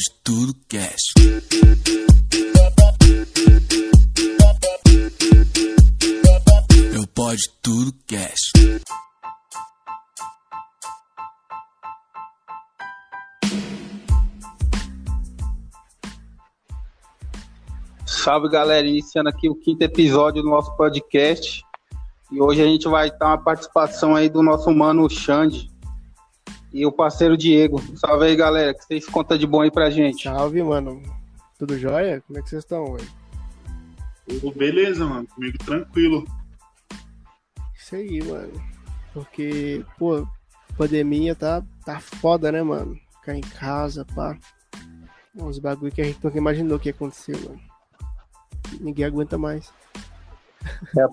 Pode Tudo Cast. Eu Pode Tudo Cast. Salve galera, iniciando aqui o quinto episódio do nosso podcast. E hoje a gente vai estar uma participação aí do nosso mano Xande e o parceiro Diego. Salve aí galera, que vocês contam de bom aí pra gente. Salve, mano. Tudo jóia? Como é que vocês estão, velho? Tudo beleza, mano. Comigo tranquilo. Isso aí, mano. Porque, pô, pandemia tá, tá foda, né, mano? Ficar em casa, pá. Uns bagulho que a gente nunca imaginou que ia acontecer, mano. Ninguém aguenta mais. É,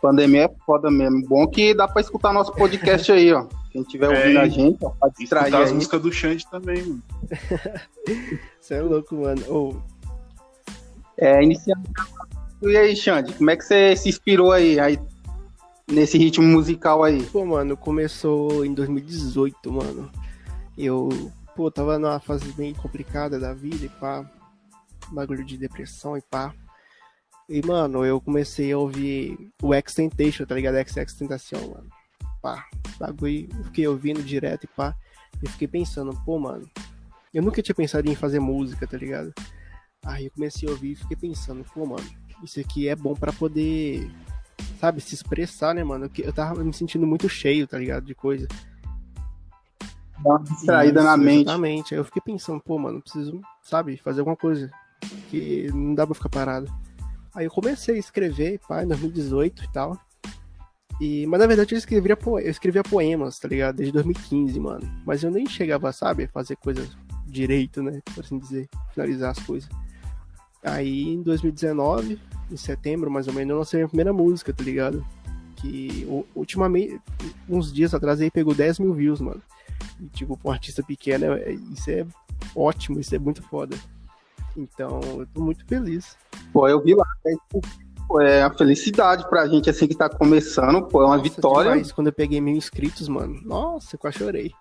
pandemia é foda mesmo. Bom que dá pra escutar nosso podcast aí, ó. Quem tiver É, ouvindo a e- gente, ó, pode E distrair as músicas do Xande também, mano. Você é louco, mano. Ô, É, iniciando. E aí, Xande, como é que você se inspirou aí, aí nesse ritmo musical aí? pô, mano, começou em 2018, mano. Eu, pô, tava numa fase bem complicada da vida e pá. Bagulho de depressão e pá. E, mano, eu comecei a ouvir o X-Tentation, tá ligado? X-Tentacion, mano. Pá, bagulho, eu fiquei ouvindo direto e pá. E fiquei pensando, pô, mano, eu nunca tinha pensado em fazer música, tá ligado? Aí eu comecei a ouvir e fiquei pensando, pô, mano, isso aqui é bom pra poder, sabe, se expressar, né, mano? Eu tava me sentindo muito cheio, tá ligado? De coisa. Dá uma distraída na mente. Exatamente. Aí eu fiquei pensando, pô, mano, preciso, sabe, fazer alguma coisa. Que não dá pra ficar parado. Aí eu comecei a escrever, pá, em 2018 e tal. E, mas na verdade eu escrevia, eu escrevia poemas, tá ligado? Desde 2015, mano. Mas eu nem chegava, sabe, a fazer coisas direito, né? Por assim dizer, finalizar as coisas. Aí em 2019, em setembro mais ou menos, eu lancei a minha primeira música, tá ligado? Que ultimamente, uns dias atrás aí pegou 10 mil views, mano. E, tipo, pra um artista pequeno, é- isso é ótimo, isso é muito foda. Então, eu tô muito feliz. Pô, eu vi lá. É, pô, é uma felicidade pra gente assim que tá começando, pô, é uma Nossa, vitória. demais. Quando eu peguei mil inscritos, mano, nossa, eu quase chorei.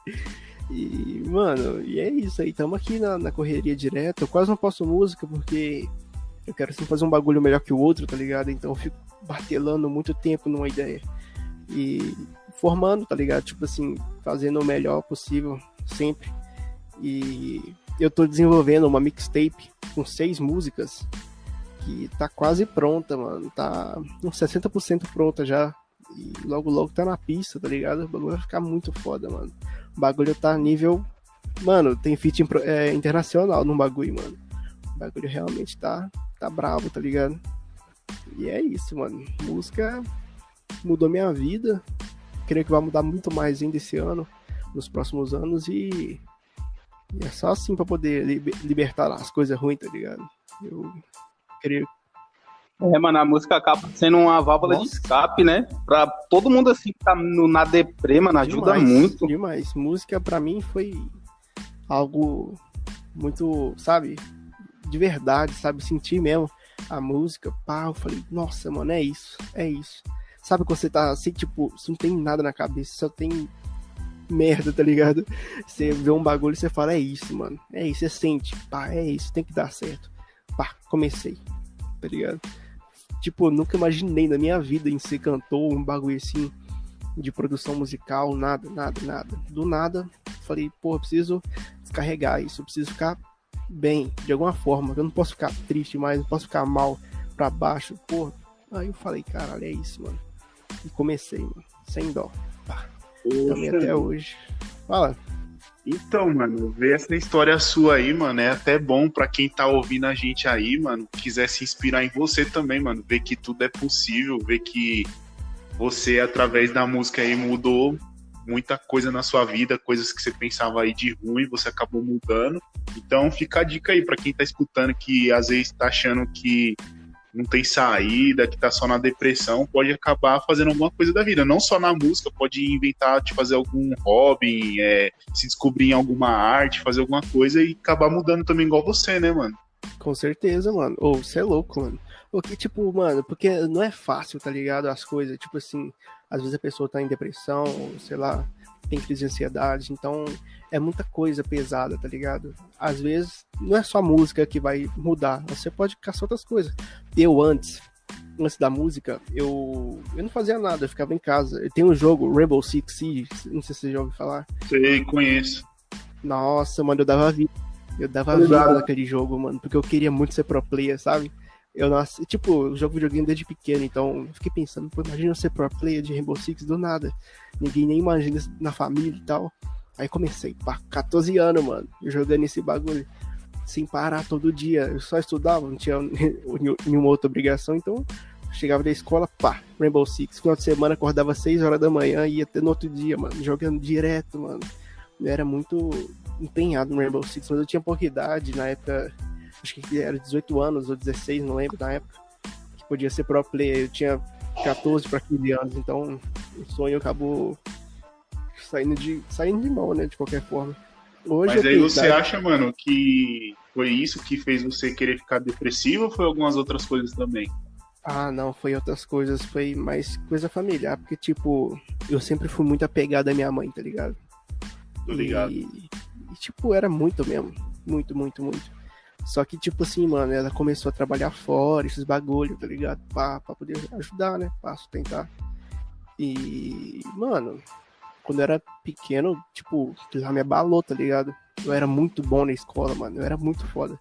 e, mano, e é isso aí. Tamo aqui na, na correria direto. Eu quase não posto música porque eu quero sempre fazer um bagulho melhor que o outro, tá ligado? Então eu fico batelando muito tempo numa ideia. E formando, tá ligado? Tipo assim, fazendo o melhor possível sempre. E eu tô desenvolvendo uma mixtape com seis músicas que tá quase pronta, mano. Tá uns 60% pronta já. E logo logo tá na pista, tá ligado? O bagulho vai ficar muito foda, mano. O bagulho tá nível. Mano, tem impro- é, internacional no bagulho, mano. O bagulho realmente tá, tá brabo, tá ligado? E é isso, mano. Música mudou minha vida. Creio que vai mudar muito mais ainda esse ano, nos próximos anos. E, e é só assim pra poder liber- libertar as coisas ruins, tá ligado? Eu É, mano, a música acaba sendo uma válvula de Nossa. escape, né? Pra todo mundo assim que tá no, na deprê, mano, ajuda Demais, muito. Demais. Música pra mim foi algo muito, sabe, de verdade, sabe, sentir mesmo a música, pá, eu falei, nossa, mano, é isso, é isso. Sabe quando você tá assim, tipo, você não tem nada na cabeça, só tem merda, tá ligado? Você vê um bagulho e você fala, é isso, mano, é isso, você sente, pá, é isso, tem que dar certo. Pá, comecei, tá ligado? Tipo, eu nunca imaginei na minha vida em ser cantor, um bagulho assim, de produção musical, nada, nada, nada. Do nada, falei, pô, eu preciso descarregar isso, eu preciso ficar bem, de alguma forma. Eu não posso ficar triste mais, não posso ficar mal pra baixo, pô. Aí eu falei, caralho, é isso, mano. E comecei, mano, sem dó. Também Poxa, até hoje. Fala. Então, mano, ver essa história sua aí, mano, é até bom pra quem tá ouvindo a gente aí, mano, quiser se inspirar em você também, mano, ver que tudo é possível, ver que você, através da música aí, mudou muita coisa na sua vida, coisas que você pensava aí de ruim, você acabou mudando. Então, fica a dica aí pra quem tá escutando que às vezes tá achando que não tem saída, que tá só na depressão, pode acabar fazendo alguma coisa da vida. Não só na música, pode inventar de fazer algum hobby, é, se descobrir em alguma arte, fazer alguma coisa e acabar mudando também igual você, né, mano? Com certeza, mano. Ou você é louco, mano. Porque, tipo, mano, porque não é fácil, tá ligado? As coisas, tipo assim, às vezes a pessoa tá em depressão, ou sei lá, tem crise de ansiedade, então é muita coisa pesada, tá ligado? Às vezes não é só a música que vai mudar, você pode caçar outras coisas. Eu antes, antes da música, eu, eu não fazia nada, eu ficava em casa. Tenho um jogo, Rainbow Six Siege, não sei se você já ouviu falar. Sei, conheço. Nossa, mano, eu dava vida. Eu dava Obrigado. vida naquele jogo, mano, porque eu queria muito ser pro player, sabe? Eu nasci, tipo, eu jogo videogame desde pequeno, então eu fiquei pensando, pô, imagina eu ser pro player de Rainbow Six do nada. Ninguém nem imagina na família e tal. Aí comecei, pá, 14 anos, mano, jogando esse bagulho. Sem parar todo dia. Eu só estudava, não tinha nenhuma outra obrigação, então chegava da escola, pá, Rainbow Six. Final de semana acordava 6 horas da manhã e ia até no outro dia, mano, jogando direto, mano. Eu era muito empenhado no Rainbow Six, mas eu tinha pouca idade na época, acho que era 18 anos ou 16, não lembro na época, que podia ser pro player. Eu tinha 14 para 15 anos, então o sonho acabou saindo de, saindo de mão, né, de qualquer forma. Hoje Mas aí tenho você idade- acha, mano, que foi isso que fez você querer ficar depressivo ou foi algumas outras coisas também? Ah, não, foi outras coisas, foi mais coisa familiar, porque, tipo, eu sempre fui muito apegado à minha mãe, tá ligado? Tô ligado. E, e, tipo, era muito mesmo. Muito, muito, muito. Só que, tipo assim, mano, ela começou a trabalhar fora, esses bagulho, tá ligado? Pra, pra poder ajudar, né? Pra sustentar. E, mano, quando eu era pequeno, tipo, ela me abalou, tá ligado? Eu era muito bom na escola, mano. Eu era muito foda.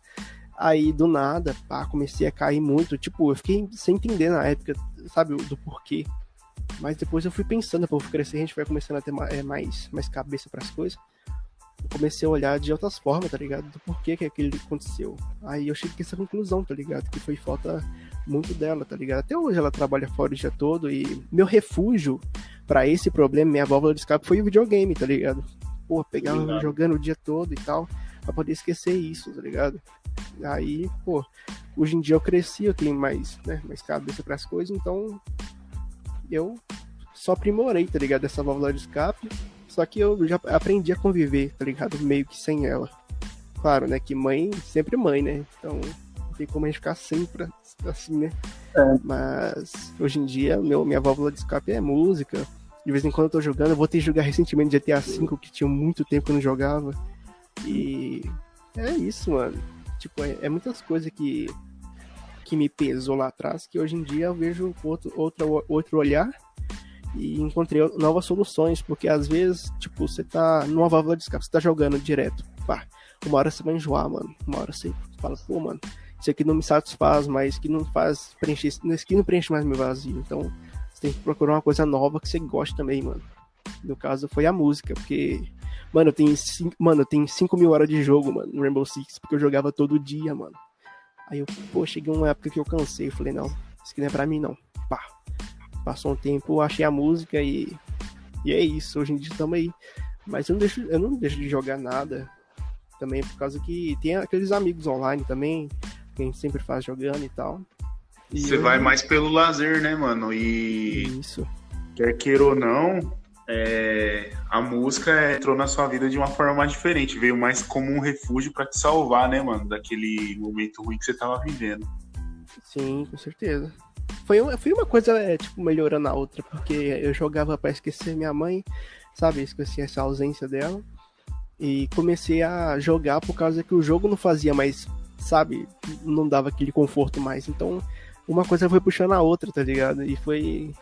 Aí, do nada, pá, comecei a cair muito. Tipo, eu fiquei sem entender na época, sabe, do porquê. Mas depois eu fui pensando, pô, crescer, a gente vai começando a ter é, mais, mais cabeça pras coisas. Comecei a olhar de outras formas, tá ligado? Do porquê que aquilo aconteceu. Aí eu cheguei a essa conclusão, tá ligado? Que foi falta muito dela, tá ligado? Até hoje ela trabalha fora o dia todo e meu refúgio pra esse problema, minha válvula de escape foi o videogame, tá ligado? Pô, pegava Ligado. jogando o dia todo e tal, pra poder esquecer isso, tá ligado? Aí, pô, hoje em dia eu cresci, eu tenho mais, né, mais cabeça pras coisas, então eu só aprimorei, tá ligado? Essa válvula de escape. Só que eu já aprendi a conviver, tá ligado? Meio que sem ela. Claro, né? Que mãe, sempre mãe, né? Então não tem como a gente ficar sempre assim, né? É. Mas hoje em dia, meu, minha válvula de escape é música. De vez em quando eu tô jogando, eu voltei a jogar recentemente GTA V, que tinha muito tempo que eu não jogava. E é isso, mano. Tipo, é, é muitas coisas que, que me pesou lá atrás, que hoje em dia eu vejo outro, outro, outro olhar e encontrei novas soluções, porque às vezes, tipo, você tá numa válvula de escape, você tá jogando direto, pá, uma hora você vai enjoar, mano, uma hora você fala, pô, mano, isso aqui não me satisfaz mais, que não faz preencher, isso aqui não preenche mais meu vazio, então você tem que procurar uma coisa nova que você goste também, mano. No caso foi a música, porque, mano, tenho cinco, mano, eu tenho 5 mil horas de jogo, mano, no Rainbow Six, porque eu jogava todo dia, mano. Aí eu, pô, cheguei uma época que eu cansei, falei, não, isso aqui não é pra mim, não. Pá. Passou um tempo, achei a música e. E é isso, hoje em dia estamos aí. Mas eu não, deixo, eu não deixo de jogar nada. Também por causa que tem aqueles amigos online também, que a gente sempre faz jogando e tal. E Você eu- vai mais pelo lazer, né, mano? E Isso. quer queira ou não, é, a música entrou na sua vida de uma forma mais diferente. Veio mais como um refúgio pra te salvar, né, mano? Daquele momento ruim que você tava vivendo. Sim, com certeza. Foi uma, foi uma coisa, é, tipo, melhorando a outra, porque eu jogava pra esquecer minha mãe, sabe? Esqueci essa ausência dela. E comecei a jogar por causa que o jogo não fazia mais, sabe? Não dava aquele conforto mais. Então, uma coisa foi puxando a outra, tá ligado? E foi.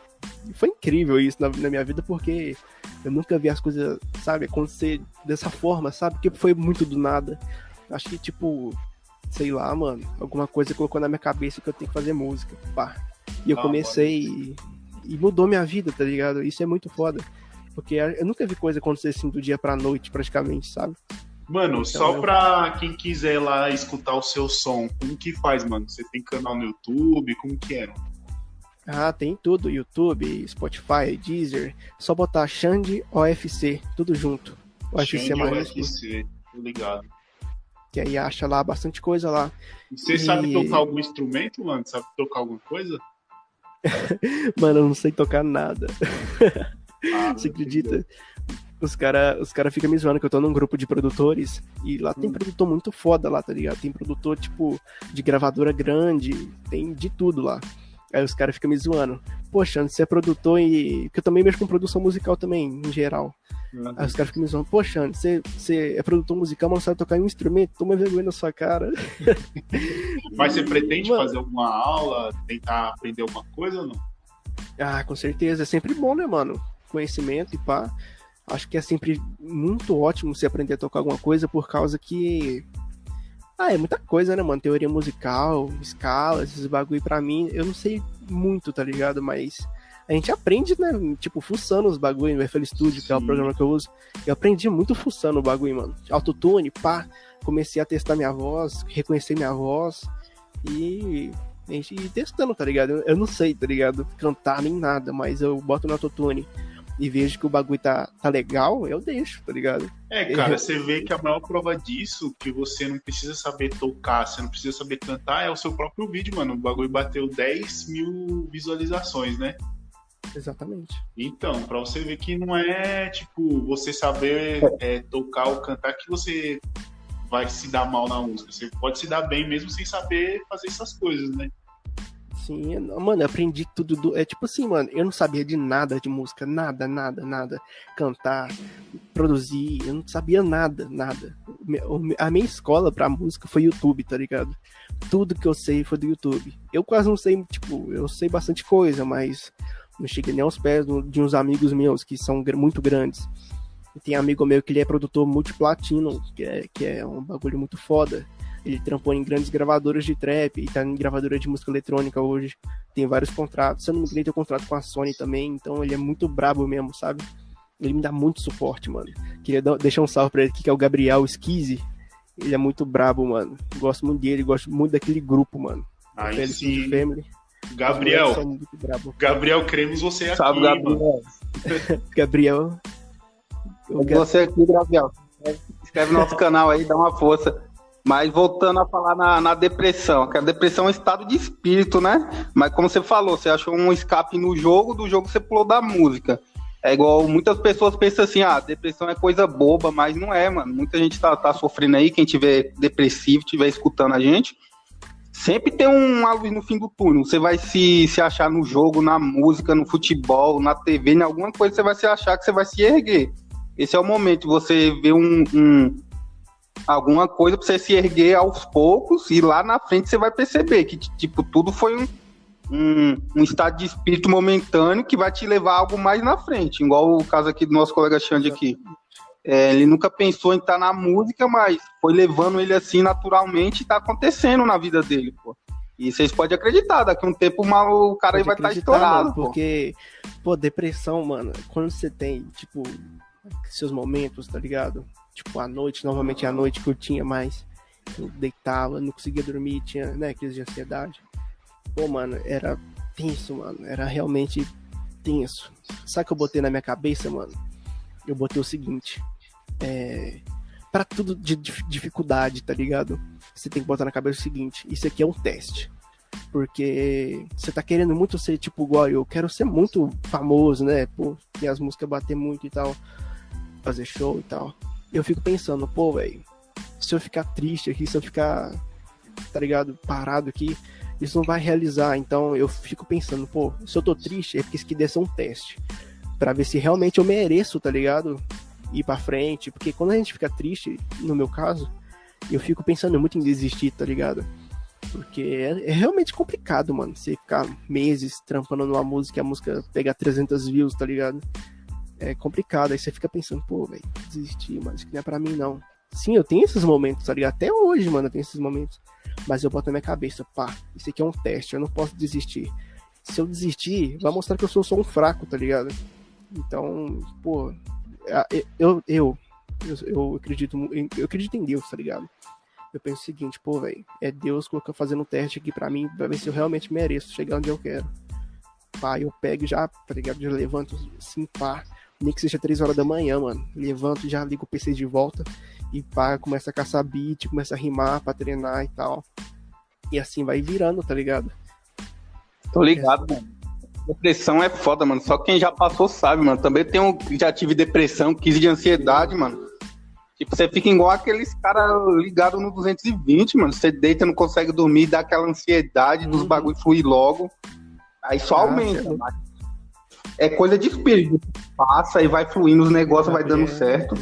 Foi incrível isso na, na minha vida, porque eu nunca vi as coisas, sabe, acontecer dessa forma, sabe? Porque foi muito do nada. Acho que, tipo, sei lá, mano, alguma coisa colocou na minha cabeça que eu tenho que fazer música. Pá. E eu Ah, comecei e, e mudou minha vida, tá ligado? Isso é muito foda. Porque eu nunca vi coisa acontecer assim do dia pra noite, praticamente, sabe? Mano, Então, só eu- pra quem quiser lá escutar o seu som, como que faz, mano? Você tem canal no YouTube? Como que é? Ah, tem tudo, YouTube, Spotify, Deezer. Só botar Xande OFC, tudo junto. OFC Xande maiúsculo, UFC, tô ligado. Que aí acha lá bastante coisa lá. Você E- sabe tocar algum instrumento, mano? Sabe tocar alguma coisa? Mano, eu não sei tocar nada. Ah, Você acredita? Os caras os cara ficam me zoando que eu tô num grupo de produtores e lá tem Hum. produtor muito foda lá, tá ligado? Tem produtor, tipo, de gravadora grande, tem de tudo lá. Aí os caras ficam me zoando. Poxa, você é produtor e. Porque eu também mexo com produção musical também, em geral. Uhum. Aí os caras ficam me zoando, poxa, você, você é produtor musical, mas não sabe tocar um instrumento, toma vergonha na sua cara. Mas você pretende Mano. fazer alguma aula, tentar aprender alguma coisa ou não? Ah, com certeza. É sempre bom, né, mano? Conhecimento e pá. Acho que é sempre muito ótimo você aprender a tocar alguma coisa por causa que. Ah, é muita coisa, né, mano? Teoria musical, escala, esses bagulho pra mim. Eu não sei muito, tá ligado? Mas a gente aprende, né? Tipo, fuçando os bagulho no FL Studio, que é o Sim. programa que eu uso. Eu aprendi muito fuçando o bagulho, mano. Autotune, pá. Comecei a testar minha voz, reconhecer minha voz. E a gente testando, tá ligado? Eu, eu não sei, tá ligado? Cantar nem nada, mas eu boto no autotune e vejo que o bagulho tá, tá legal, eu deixo, tá ligado? É, cara, você vê que a maior prova disso, que você não precisa saber tocar, você não precisa saber cantar, é o seu próprio vídeo, mano. O bagulho bateu 10 mil visualizações, né? Exatamente. Então, pra você ver que não é, tipo, você saber é, tocar ou cantar que você vai se dar mal na música. Você pode se dar bem mesmo sem saber fazer essas coisas, né? Sim, eu- mano, eu aprendi tudo do. É tipo assim, mano, eu não sabia de nada de música, nada, nada, nada. Cantar, produzir, eu não sabia nada, nada. A minha escola pra música foi YouTube, tá ligado? Tudo que eu sei foi do YouTube. Eu quase não sei, tipo, eu sei bastante coisa, mas não cheguei nem aos pés de uns amigos meus que são muito grandes. Tem amigo meu que ele é produtor multiplatino, que é, que é um bagulho muito foda. Ele trampou em grandes gravadoras de trap e tá em gravadora de música eletrônica hoje. Tem vários contratos. Se eu não me engano, tem um contrato com a Sony também. Então ele é muito brabo mesmo, sabe? Ele me dá muito suporte, mano. Queria dar- deixar um salve pra ele aqui, que é o Gabriel Skizzy. Ele é muito brabo, mano. Gosto muito dele, gosto muito daquele grupo, mano. Aí Felix sim. Family. Gabriel, são muito brabo. Gabriel, queremos você aqui, Salve, mano. Gabriel. Gabriel. Você aqui, Gabriel. Inscreve no nosso canal aí, dá uma força. Mas voltando a falar na, na depressão, que a depressão é um estado de espírito, né? Mas como você falou, você achou um escape no jogo, do jogo você pulou da música. É igual muitas pessoas pensam assim, ah, depressão é coisa boba, mas não é, mano. Muita gente tá, tá sofrendo aí, quem tiver depressivo, tiver escutando a gente. Sempre tem uma luz no fim do túnel. Você vai se, se achar no jogo, na música, no futebol, na TV, em alguma coisa você vai se achar que você vai se erguer. Esse é o momento você ver um, um- alguma coisa pra você se erguer aos poucos e lá na frente você vai perceber que, tipo, tudo foi um, um, um estado de espírito momentâneo que vai te levar a algo mais na frente. Igual o caso aqui do nosso colega Xande aqui. É, ele nunca pensou em estar na música, mas foi levando ele assim naturalmente e tá acontecendo na vida dele, pô. E vocês podem acreditar, daqui a um tempo o cara aí vai estar acreditar, estourado, mano, pô. Porque, pô, depressão, mano, quando você tem, tipo, seus momentos, tá ligado? Tipo, à noite, novamente à noite que eu tinha mais. Eu deitava, não conseguia dormir, tinha, né, crise de ansiedade. Pô, mano, era tenso, mano. Era realmente tenso. Sabe o que eu botei na minha cabeça, mano? Eu botei o seguinte. É. Pra tudo de dif- dificuldade, tá ligado? Você tem que botar na cabeça o seguinte: isso aqui é um teste. Porque você tá querendo muito ser tipo igual eu, quero ser muito famoso, né? Pô, e as músicas bater muito e tal, fazer show e tal. Eu fico pensando, pô, velho, se eu ficar triste aqui, se eu ficar, tá ligado, parado aqui, isso não vai realizar. Então eu fico pensando, pô, se eu tô triste, é porque isso aqui deve ser um teste. Pra ver se realmente eu mereço, tá ligado? Ir pra frente. Porque quando a gente fica triste, no meu caso, eu fico pensando muito em desistir, tá ligado? Porque é, é realmente complicado, mano. Você ficar meses trampando numa música e a música pegar 300 views, tá ligado? É complicado. Aí você fica pensando, pô, velho, desistir, mas isso que não é pra mim, não. Sim, eu tenho esses momentos, tá ligado? Até hoje, mano, eu tenho esses momentos. Mas eu boto na minha cabeça, pá, isso aqui é um teste, eu não posso desistir. Se eu desistir, vai mostrar que eu sou só um fraco, tá ligado? Então, pô, eu, eu, eu, eu acredito, eu acredito em Deus, tá ligado? Eu penso o seguinte, pô, velho, é Deus colocando fazendo um teste aqui pra mim, pra ver se eu realmente mereço chegar onde eu quero. Pá, eu pego já, tá ligado? Já levanto assim, pá, nem que seja 3 horas da manhã, mano. Levanto, já ligo o PC de volta e pá, começa a caçar beat, começa a rimar pra treinar e tal. E assim vai virando, tá ligado? Tô ligado, mano. Depressão é foda, mano. Só quem já passou sabe, mano. Também tem um, já tive depressão, crise de ansiedade, mano. Tipo, você fica igual aqueles caras ligados no 220, mano. Você deita, não consegue dormir, dá aquela ansiedade dos Uhum. bagulho fluir logo. Aí só Ah, aumenta. mas É coisa de espírito. Passa e vai fluindo os negócios, vai dando certo.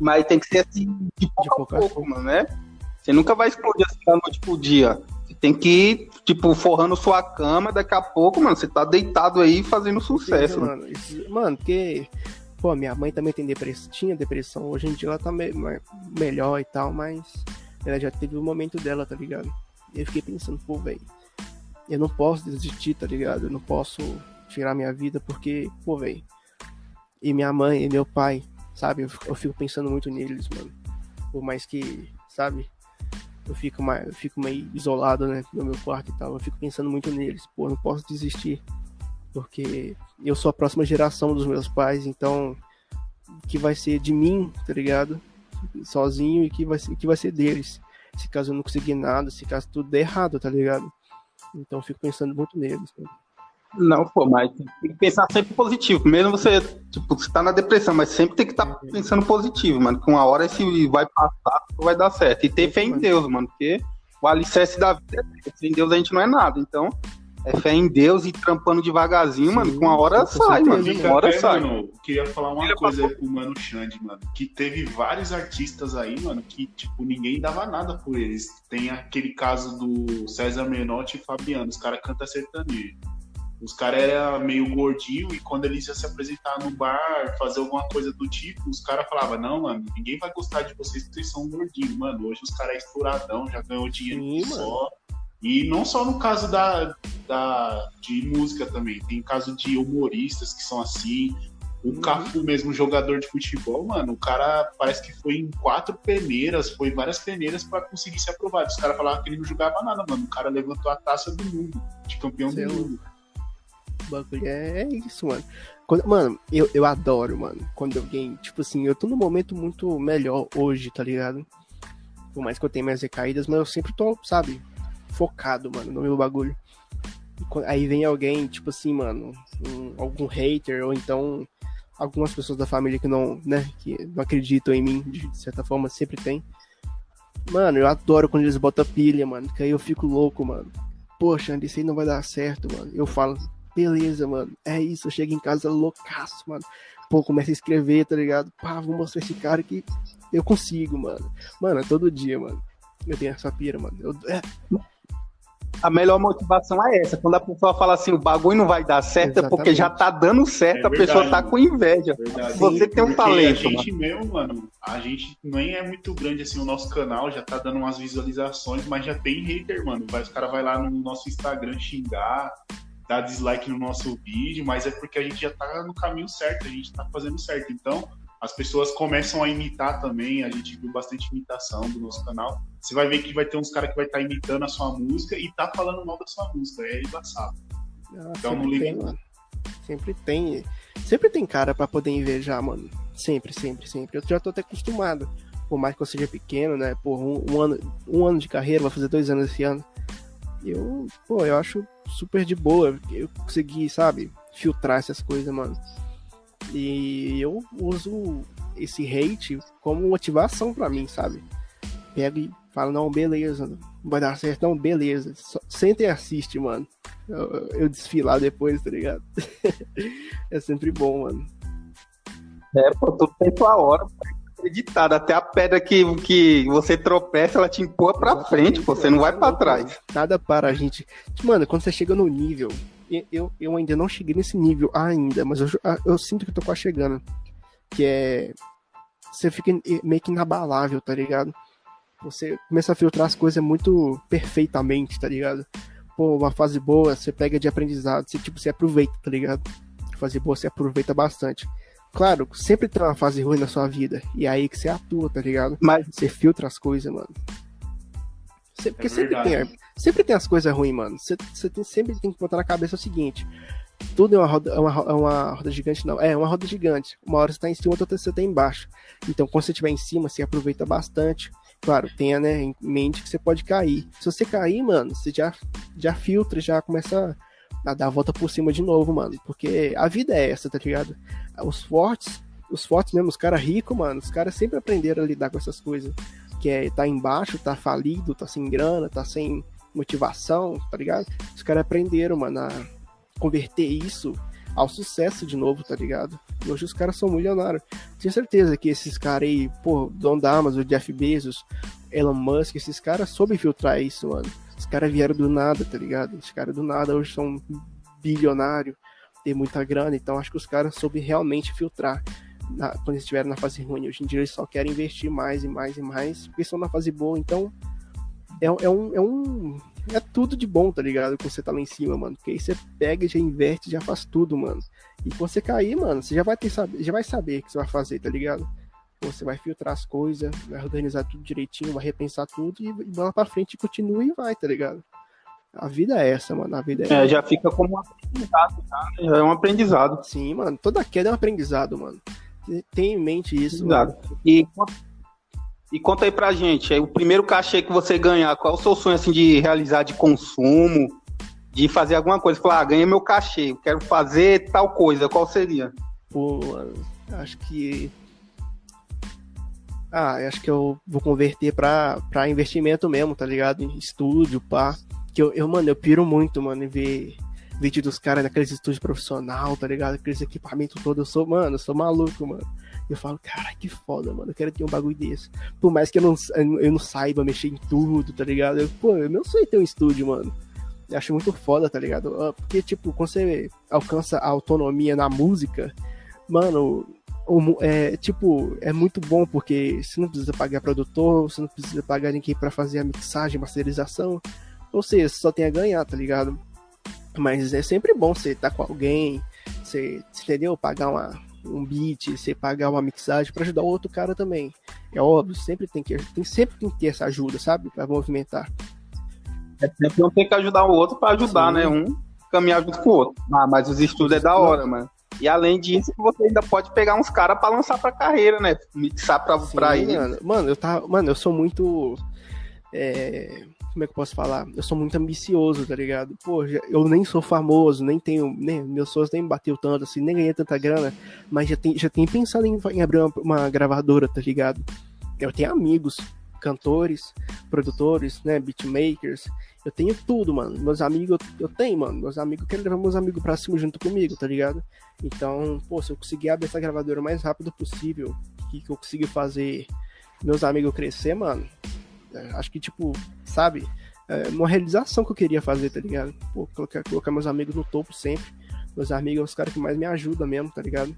Mas tem que ser assim, de pouco pouco a pouco, mano, né? Você nunca vai explodir assim da noite pro dia. Você tem que ir, tipo, forrando sua cama, daqui a pouco, mano, você tá deitado aí fazendo sucesso, Sim, mano. mano. Isso- mano, porque. Pô, minha mãe também tem depressão, tinha depressão. Hoje em dia ela tá me- melhor e tal, mas ela já teve o momento dela, tá ligado? E eu fiquei pensando, pô, velho, eu não posso desistir, tá ligado? Eu não posso tirar minha vida porque, pô, velho. E minha mãe e meu pai, sabe? Eu fico, pensando muito neles, mano. Por mais que, sabe? Eu fico, mais, eu fico meio isolado, né? No meu quarto e tal. Eu fico pensando muito neles. Pô, não posso desistir. Porque eu sou a próxima geração dos meus pais, então que vai ser de mim, tá ligado? Sozinho e que vai ser, que vai ser deles. Se caso eu não conseguir nada, se caso tudo der errado, tá ligado? Então eu fico pensando muito neles. mano. Não, pô, mas tem que pensar sempre positivo. Mesmo você, tipo, você tá na depressão, mas sempre tem que estar pensando positivo, mano. Que uma hora esse vai passar, vai dar certo. E ter fé em. Deus, mano, porque o alicerce da vida é Deus. Sem Deus a gente não é nada. Então, é fé em Deus e trampando devagarzinho, Sim, mano, que uma hora com sai, mano. Uma hora até, sai. mano, queria falar uma Ele coisa aí pro Mano Xande, mano. Que teve vários artistas aí, mano, que, tipo, ninguém dava nada por eles. Tem aquele caso do César Menotti e Fabiano, os caras cantam sertanejo. Os caras eram meio gordinho e quando eles iam se apresentar no bar, fazer alguma coisa do tipo, os caras falavam, não, mano, ninguém vai gostar de vocês porque vocês são gordinhos. Mano, hoje os caras é estouradão, já ganhou dinheiro Sim, só. E não só no caso da, da, de música também, tem caso de humoristas que são assim. O Uhum. Cafu mesmo, jogador de futebol, mano, o cara parece que foi em quatro peneiras, foi várias peneiras pra conseguir ser aprovado. Os caras falavam que ele não jogava nada, mano. O cara levantou a taça do mundo, de campeão é do louco. mundo. Bagulho é, é isso, mano. Quando- mano, eu, eu adoro, mano, quando alguém, tipo assim, eu tô num momento muito melhor hoje, tá ligado? Por mais que eu tenha minhas recaídas, mas eu sempre tô, sabe, focado, mano, no meu bagulho. Aí vem alguém, tipo assim, mano, um- algum hater, ou então algumas pessoas da família que não, né, que não acreditam em mim, de certa forma, sempre tem. Mano, eu adoro quando eles botam pilha, mano, que aí eu fico louco, mano. Poxa, isso aí não vai dar certo, mano. Eu falo, beleza, mano, é isso, eu chego em casa loucaço, mano. Pô, começa a escrever, tá ligado? Pá, vou mostrar esse cara que eu consigo, mano. Mano, é todo dia, mano. Eu tenho essa pira, mano. Eu, é, A melhor motivação é essa. Quando a pessoa fala assim, o bagulho não vai dar certo, é porque Exatamente. já tá dando certo, É a pessoa tá mano. com inveja. Verdade. Você tem um talento, A gente mesmo, mano, a gente nem é muito grande assim, o nosso canal já tá dando umas visualizações, mas já tem hater, mano. Os caras vai lá no nosso Instagram xingar, dar dislike no nosso vídeo, mas é porque a gente já tá no caminho certo, a gente tá fazendo certo. Então, as pessoas começam a imitar também, a gente viu bastante imitação do nosso canal. Você vai ver que vai ter uns caras que vai estar imitando a sua música e tá falando mal da sua música. É embaçado. ah, Então não sempre liga tem, mano. Sempre tem. Sempre tem cara pra poder invejar, mano. Sempre, sempre, sempre. Eu já tô até acostumado. Por mais que eu seja pequeno, né? Por um, um ano, um ano de carreira, vai fazer dois anos esse ano. Eu, pô, eu acho super de boa. Eu consegui, sabe, filtrar essas coisas, mano. E eu uso esse hate como motivação pra mim, sabe? Pego e falo, não, beleza, vai dar certo, não, beleza. Senta e assiste, mano. Eu, eu desfilar depois, tá ligado? é sempre bom, mano. É, pô, tudo tem sua hora. Acreditado. Até a pedra que, que você tropeça, ela te empurra pra Exatamente, frente, pô. Você não vai pra trás. Nada para a gente. Mano, quando você chega no nível. Eu, eu ainda não cheguei nesse nível ainda, mas eu, eu sinto que eu tô quase chegando. Que é. Você fica meio que inabalável, tá ligado? Você começa a filtrar as coisas muito perfeitamente, tá ligado? Pô, uma fase boa, você pega de aprendizado, você, tipo, você aproveita, tá ligado? Fase boa, você aproveita bastante. Claro, sempre tem uma fase ruim na sua vida. E aí que você atua, tá ligado? Mas Você filtra as coisas, mano. Você- porque É sempre tem, sempre tem as coisas ruins, mano. Você, você tem- sempre tem que botar na cabeça o seguinte: tudo é uma roda, é uma, é uma roda gigante, não. É uma roda gigante. Uma hora você tá em cima, outra você tá embaixo. Então, quando você estiver em cima, você aproveita bastante. Claro, tenha né, em mente que você pode cair. Se você cair, mano, você já, já filtra, já começa a dar a volta por cima de novo, mano. Porque a vida é essa, tá ligado? Os fortes, os fortes mesmo, os caras ricos, mano, os caras sempre aprenderam a lidar com essas coisas. Que é tá embaixo, tá falido, tá sem grana, tá sem motivação, tá ligado? Os caras aprenderam, mano, a, converter isso ao sucesso de novo, tá ligado? E hoje os caras são milionários. Tenho certeza que esses caras aí, pô, Don Damas, o Jeff Bezos, Elon Musk, esses caras soube filtrar isso, mano. Os caras vieram do nada, tá ligado? Os caras do nada hoje são bilionários, tem muita grana, então acho que os caras soube realmente filtrar na, quando eles estiveram na fase ruim. Hoje em dia eles só querem investir mais e mais e mais, porque estão na fase boa, então é, é, um, é um. É tudo de bom, tá ligado? Quando você tá lá em cima, mano. Porque aí você pega, já inverte, já faz tudo, mano. E quando você cair, mano, você já vai ter já vai saber o que você vai fazer, tá ligado? Você vai filtrar as coisas, vai organizar tudo direitinho, vai repensar tudo e bola pra frente, continua e vai, tá ligado? A vida é essa, mano. A vida é, é já fica como um aprendizado, tá? Já é um aprendizado. Sim, mano. Toda queda é um aprendizado, mano. Tem em mente isso. Mano. E e conta aí pra gente, aí, o primeiro cachê que você ganhar, qual é o seu sonho assim de realizar de consumo, de fazer alguma coisa? Falar, ah, ganhei meu cachê, quero fazer tal coisa, qual seria? Pô, mano, acho que. Ah, acho que eu vou converter pra, pra investimento mesmo, tá ligado? Em estúdio, pá. Que eu, eu, mano, eu piro muito, mano, em ver vídeo dos caras naqueles estúdios profissional, tá ligado? Aqueles equipamentos todos. Eu sou, mano, eu sou maluco, mano. Eu falo, cara, que foda, mano. Eu quero ter um bagulho desse. Por mais que eu não, eu não saiba mexer em tudo, tá ligado? Eu, pô, eu não sei ter um estúdio, mano. Eu acho muito foda, tá ligado? Ah, porque, tipo, quando você alcança a autonomia na música, mano, é, tipo, é muito bom porque você não precisa pagar produtor, você não precisa pagar ninguém para fazer a mixagem, masterização. Ou seja, você só tem a ganhar, tá ligado? Mas é sempre bom você estar tá com alguém, você, entendeu? Pagar uma, um beat, você pagar uma mixagem para ajudar o outro cara também. É óbvio, sempre tem que tem sempre tem que ter essa ajuda, sabe, para movimentar. É sempre um tem que ajudar o outro para ajudar, Sim. né? Um caminhar junto com o outro. Ah, mas os estudos é da hora, mano. E além disso, você ainda pode pegar uns caras para lançar pra carreira, né? Mixar pra, Sim, pra ele. Mano. mano, eu tava. Mano, eu sou muito. É, como é que eu posso falar? Eu sou muito ambicioso, tá ligado? Pô, eu nem sou famoso, nem tenho, nem, meus sonhos nem bateu tanto, assim, nem ganhei tanta grana, mas já, tem, já tenho pensado em, em abrir uma, uma, gravadora, tá ligado? Eu tenho amigos, cantores, produtores, né, beatmakers, eu tenho tudo, mano. Meus amigos, eu, tenho, mano. Meus amigos, eu quero levar meus amigos pra cima junto comigo, tá ligado? Então, pô, se eu conseguir abrir essa gravadora o mais rápido possível, que, que eu conseguir fazer meus amigos crescer, mano, é, acho que, tipo, sabe? É uma realização que eu queria fazer, tá ligado? Pô, colocar, colocar meus amigos no topo sempre. Meus amigos são os caras que mais me ajudam mesmo, tá ligado?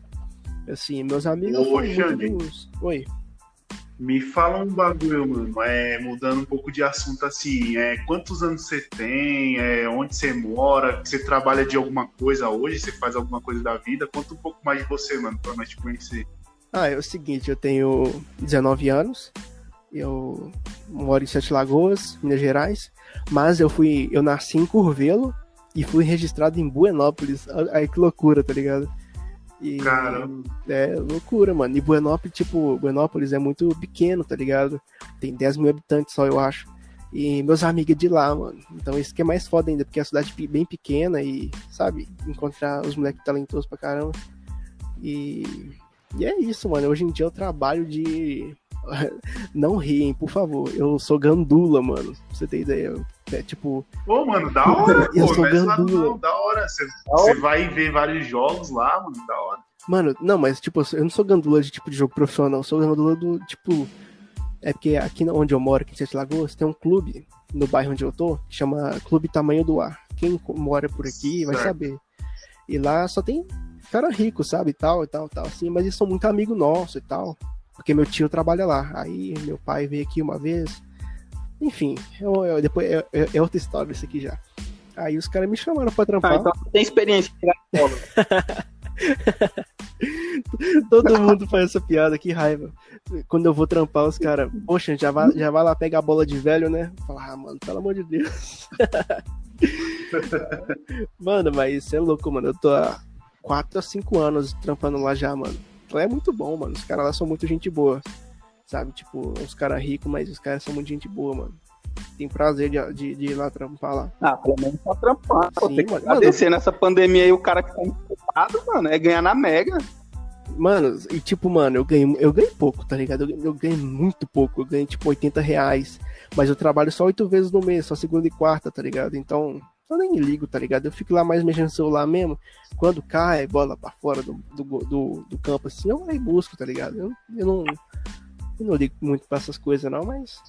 Assim, meus amigos. Ô, Xande, Oi. Me fala um bagulho, mano. É, mudando um pouco de assunto assim. É, quantos anos você tem? É, onde você mora? Você trabalha de alguma coisa hoje? Você faz alguma coisa da vida? Conta um pouco mais de você, mano, pra nós te conhecer. Ah, é o seguinte, eu tenho 19 anos. Eu moro em Sete Lagoas, Minas Gerais, mas eu fui, eu nasci em Curvelo e fui registrado em Buenópolis. Aí que loucura, tá ligado? E, Caramba. É loucura, mano. E Buenópolis, tipo, Buenópolis é muito pequeno, tá ligado? Tem 10 mil habitantes só, eu acho. E meus amigos de lá, mano. Então isso que é mais foda ainda, porque é a cidade bem pequena e, sabe, encontrar os moleques talentosos pra caramba. E, e é isso, mano. Hoje em dia eu trabalho de Não riem, por favor. Eu sou gandula, mano. Pra você ter ideia. É tipo. Pô, mano, da hora. eu pô, sou gandula. Não, da hora. Você, vai ver vários jogos lá, mano, da hora. Mano, não, mas tipo, eu não sou gandula de tipo de jogo profissional, eu sou gandula do tipo. É porque aqui onde eu moro, aqui em Sete Lagoas, tem um clube no bairro onde eu tô, que chama Clube Tamanho do Ar. Quem mora por aqui vai saber. E lá só tem cara rico, sabe? E tal, e tal, tal, assim, mas eles são muito amigos nossos e tal porque meu tio trabalha lá. Aí meu pai veio aqui uma vez. Enfim, eu, eu depois é, outra história isso aqui já. Aí os caras me chamaram pra trampar. Ah, então tem experiência de Todo mundo faz essa piada, que raiva. Quando eu vou trampar, os caras, poxa, já vai, já vai lá pegar a bola de velho, né? Falar, ah, mano, pelo amor de Deus. mano, mas isso é louco, mano. Eu tô há 4 a 5 anos trampando lá já, mano é muito bom, mano. Os caras lá são muito gente boa. Sabe? Tipo, os caras ricos, mas os caras são muito gente boa, mano. Tem prazer de, de, de ir lá trampar lá. Ah, pelo menos pra trampar. Sim, tem que agradecer mano. nessa pandemia aí, o cara que tá empolgado, mano, é ganhar na Mega. Mano, e tipo, mano, eu ganhei, eu ganhei pouco, tá ligado? Eu, eu ganhei muito pouco. Eu ganhei tipo 80 reais. Mas eu trabalho só oito vezes no mês, só segunda e quarta, tá ligado? Então, eu nem ligo, tá ligado? Eu fico lá mais mexendo no celular mesmo. Quando cai bola pra fora do, do, do, do campo, assim, eu aí busco, tá ligado? Eu, eu, não, eu não ligo muito pra essas coisas, não, mas.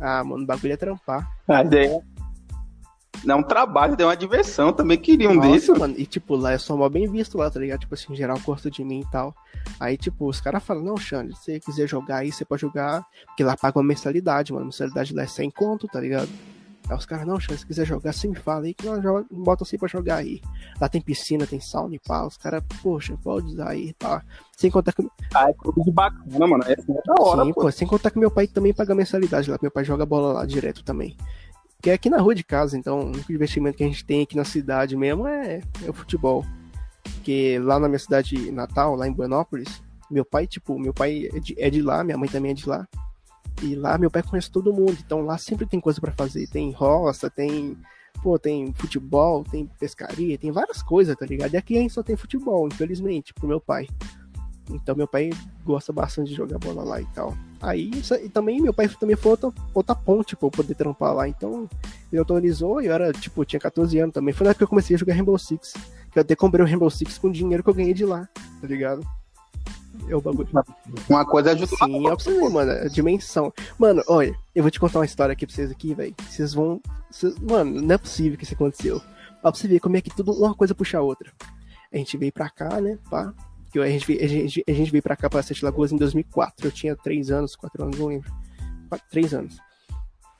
Ah, mano, o bagulho é trampar. A ideia não é um trabalho, é uma diversão. Também queria um Nossa, desse. mano. E, tipo, lá eu sou mal bem visto lá, tá ligado? Tipo assim, geral gosta de mim e tal. Aí, tipo, os caras falam, não, Xande, se você quiser jogar aí, você pode jogar. Porque lá paga uma mensalidade, mano. A mensalidade lá é 100 conto, tá ligado? Aí os caras, não, se quiser jogar, você me fala aí que nós joga- bota você pra jogar aí. Lá tem piscina, tem sauna e pá. Os caras, poxa, pode usar aí, pá. Sem contar que. Ah, é tudo bacana, mano. É assim, é da hora, Sim, pô. pô. Sem contar que meu pai também paga mensalidade lá. Meu pai joga bola lá direto também. Que é aqui na rua de casa, então o único investimento que a gente tem aqui na cidade mesmo é, é o futebol. Porque lá na minha cidade natal, lá em Buenópolis, meu pai, tipo, meu pai é de, é de lá, minha mãe também é de lá. E lá meu pai conhece todo mundo, então lá sempre tem coisa pra fazer. Tem roça, tem. Pô, tem futebol, tem pescaria, tem várias coisas, tá ligado? E aqui a só tem futebol, infelizmente, pro meu pai. Então meu pai gosta bastante de jogar bola lá e tal. Aí, e também meu pai também foi outra, outra ponte pra eu poder trampar lá. Então, ele autorizou e eu era, tipo, tinha 14 anos também. Foi na época que eu comecei a jogar Rainbow Six. Que eu até comprei o Rainbow Six com dinheiro que eu ganhei de lá, tá ligado? É o bagulho. Uma coisa ajuda Sim, ó pra você ver, mano, a dimensão. Mano, olha, eu vou te contar uma história aqui pra vocês aqui, velho. Vocês vão. vocês- Mano, não é possível que isso aconteceu. Pra você ver como é que tudo uma coisa puxa a outra. A gente veio pra cá, né? Pá. Que a gente, veio- a, gente, a gente veio pra cá, pra Sete Lagoas, em 2004. Eu tinha 3 anos, 4 anos, não lembro. 3 anos.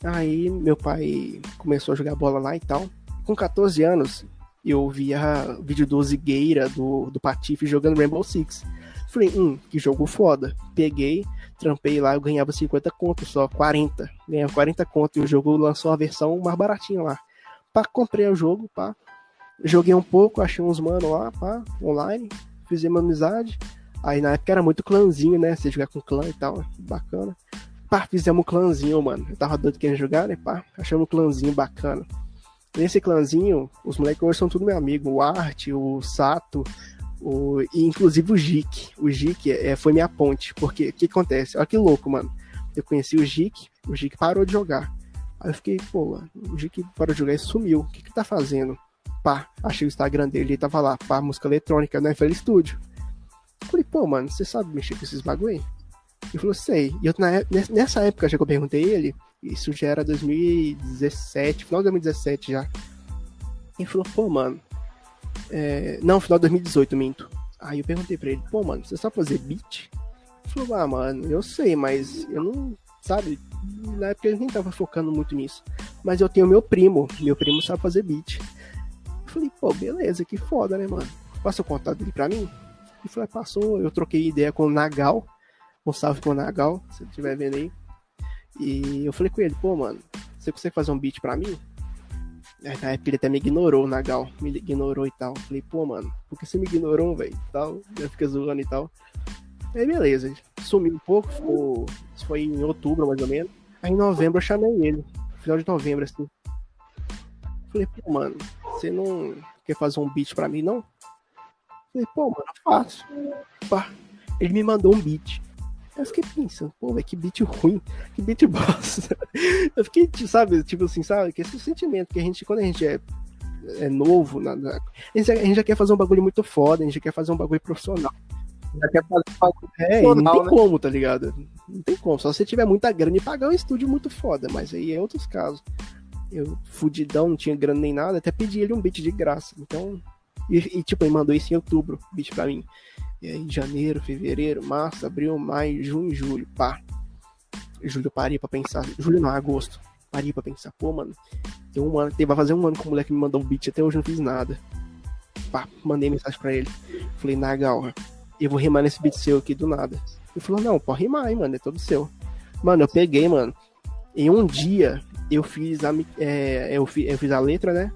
Aí meu pai começou a jogar bola lá e tal. Com 14 anos, eu via vídeo do Zigueira, do, do Patife, jogando Rainbow Six. Falei, hum, que jogo foda. Peguei, trampei lá, eu ganhava 50 conto só, 40. Ganhava 40 conto e o jogo lançou a versão mais baratinha lá. Pá, comprei o jogo, pá. Joguei um pouco, achei uns mano lá, pá, online. Fizemos amizade. Aí na época era muito clãzinho, né? Você jogar com clã e tal, bacana. Pá, fizemos um clãzinho, mano. Eu tava doido querendo jogar, né? Pá, achamos um clãzinho bacana. Nesse clãzinho, os moleques hoje são tudo meu amigo. O Art, o Sato, o... e inclusive o Jic. O Jic é, foi minha ponte. Porque o que acontece? Olha que louco, mano. Eu conheci o Jic, o Jic parou de jogar. Aí eu fiquei, pô, mano, o Jic parou de jogar e sumiu. O que que tá fazendo? Pá, achei o Instagram dele, ele tava lá, pá, música eletrônica, né? FL Studio. Falei, pô, mano, você sabe mexer com esses bagulho? aí? Ele falou, sei. E eu, na nessa época, já que eu perguntei ele, isso já era 2017, final de 2017 já. Ele falou, pô, mano. É, Não, final de 2018, minto. Aí eu perguntei pra ele, pô, mano, você sabe fazer beat? Ele falou, ah, mano, eu sei, mas eu não. Sabe? Na época ele nem tava focando muito nisso. Mas eu tenho meu primo, meu primo sabe fazer beat. Eu falei, pô, beleza, que foda, né, mano? Passa o contato dele pra mim? Ele falou, "Ah, passou, eu troquei ideia com o Nagal. Um salve com o Nagal, se ele estiver vendo aí. E eu falei com ele, pô, mano, você consegue fazer um beat pra mim? Na época ele até me ignorou, Nagal. Me ignorou e tal. Falei, pô, mano, por que você me ignorou, velho? Tal. Eu fiquei zoando e tal. Aí beleza, sumiu um pouco, ficou. Isso foi em outubro, mais ou menos. Aí em novembro eu chamei ele. Final de novembro, assim. Falei, pô, mano, você não quer fazer um beat pra mim, não? Falei, pô, mano, eu faço. Pá. Ele me mandou um beat. Aí eu fiquei pensando, pô, velho, que beat ruim, que beat bosta. Eu fiquei, sabe, tipo assim, sabe, que esse sentimento que a gente, quando a gente é, é novo, na, na- a, gente, já- a gente já quer fazer um bagulho muito foda, a gente já quer fazer um bagulho profissional. Já quer fazer bagulho É, não tem né? como, tá ligado? Não tem como, só se tiver muita grana e pagar um estúdio muito foda, mas aí é outros casos. Eu, fudidão, não tinha grana nem nada, até pedi ele um beat de graça. Então, e, e, tipo, ele mandou isso em outubro, beat pra mim. E aí, janeiro, fevereiro, março, abril, maio, junho, julho, pá. Julho parei pra pensar. Julho não, agosto. Parei pra pensar, pô, mano. Tem um ano, vai fazer um ano que o moleque me mandou um beat, até hoje não fiz nada. Pá, mandei mensagem pra ele. Falei, Nagal, eu vou rimar nesse beat seu aqui do nada. Ele falou, não, pode rimar aí, mano, é todo seu. Mano, eu peguei, mano. Em um dia, eu fiz a, é, eu, fi- eu fiz a letra, né?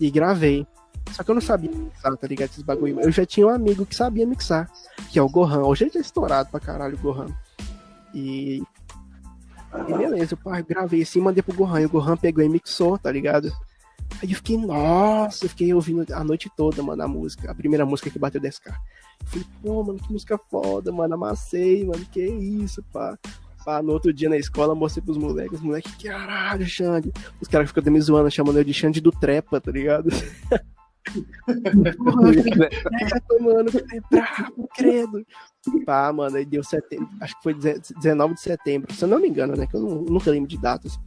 E gravei. Só que eu não sabia mixar, tá ligado? Esses bagulho. Eu já tinha um amigo que sabia mixar, que é o Gohan. Hoje ele tá estourado pra caralho, o Gohan. E. E beleza, eu gravei assim, mandei pro Gohan. E o Gohan pegou e mixou, tá ligado? Aí eu fiquei, nossa, eu fiquei ouvindo a noite toda, mano, a música. A primeira música que bateu 10k. Eu falei, pô, mano, que música foda, mano. Amassei, mano, que isso, pá. Pá, no outro dia na escola, mostrei pros moleques. Os moleques, caralho, Xande. Os caras ficam me zoando, chamando eu de Xande do Trepa, tá ligado? Porra, trepa, mano, é brabo, credo. Pá, mano, aí deu setembro, acho que foi 19 de setembro, se eu não me engano, né? Que eu nunca lembro de datas.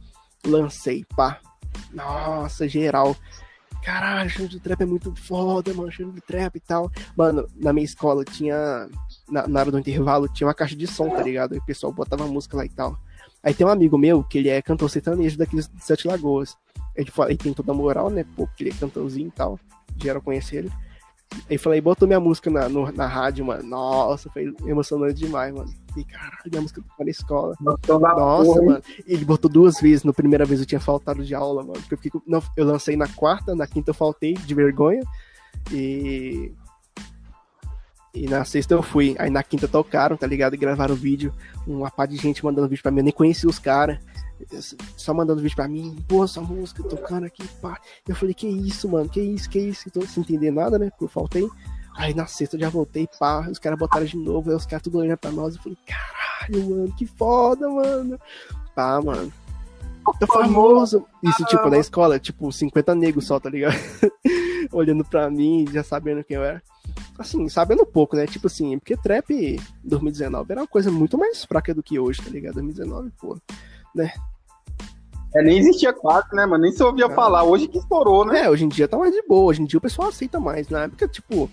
Lancei, pá. Nossa, geral. Caralho, Xande do Trap é muito foda, mano. Xande do Trap e tal. Mano, na minha escola tinha na, na hora do intervalo, tinha uma caixa de som, tá ligado? E o pessoal botava música lá e tal. Aí tem um amigo meu, que ele é cantor sertanejo daqui de Sete Lagoas. Ele, fala, ele tem toda moral, né? Pô, porque ele é cantorzinho e tal. Geral conhece ele. Aí falei, botou minha música na, no, na rádio, mano. Nossa, foi emocionante demais, mano. E caralho, minha música tocou na escola. Nossa, mano. Ele botou duas vezes. Na primeira vez eu tinha faltado de aula, mano. Porque eu, fiquei, não, eu lancei na quarta, na quinta eu faltei, de vergonha. E e na sexta eu fui. Aí na quinta tocaram, tá ligado? E gravaram o vídeo. Uma pá de gente mandando vídeo pra mim. Eu nem conhecia os caras. Só mandando vídeo pra mim. Pô, essa música tocando aqui, pá. Eu falei, que isso, mano? Que isso, que isso? Então, sem entender nada, né? Porque eu faltei. Aí na sexta eu já voltei, pá. Os caras botaram de novo. Aí os caras tudo olhando pra nós. Eu falei, caralho, mano, que foda, mano. Pá, mano. Tô famoso. Isso, tipo, na escola, tipo, 50 negros só, tá ligado? Olhando pra mim, já sabendo quem eu era assim, sabendo pouco, né? Tipo assim, porque trap 2019 era uma coisa muito mais fraca do que hoje, tá ligado? 2019, pô, né? É, nem existia quase, né, mano? Nem se ouvia ah. falar. Hoje que estourou, né? É, hoje em dia tá mais de boa. Hoje em dia o pessoal aceita mais. Na época, tipo,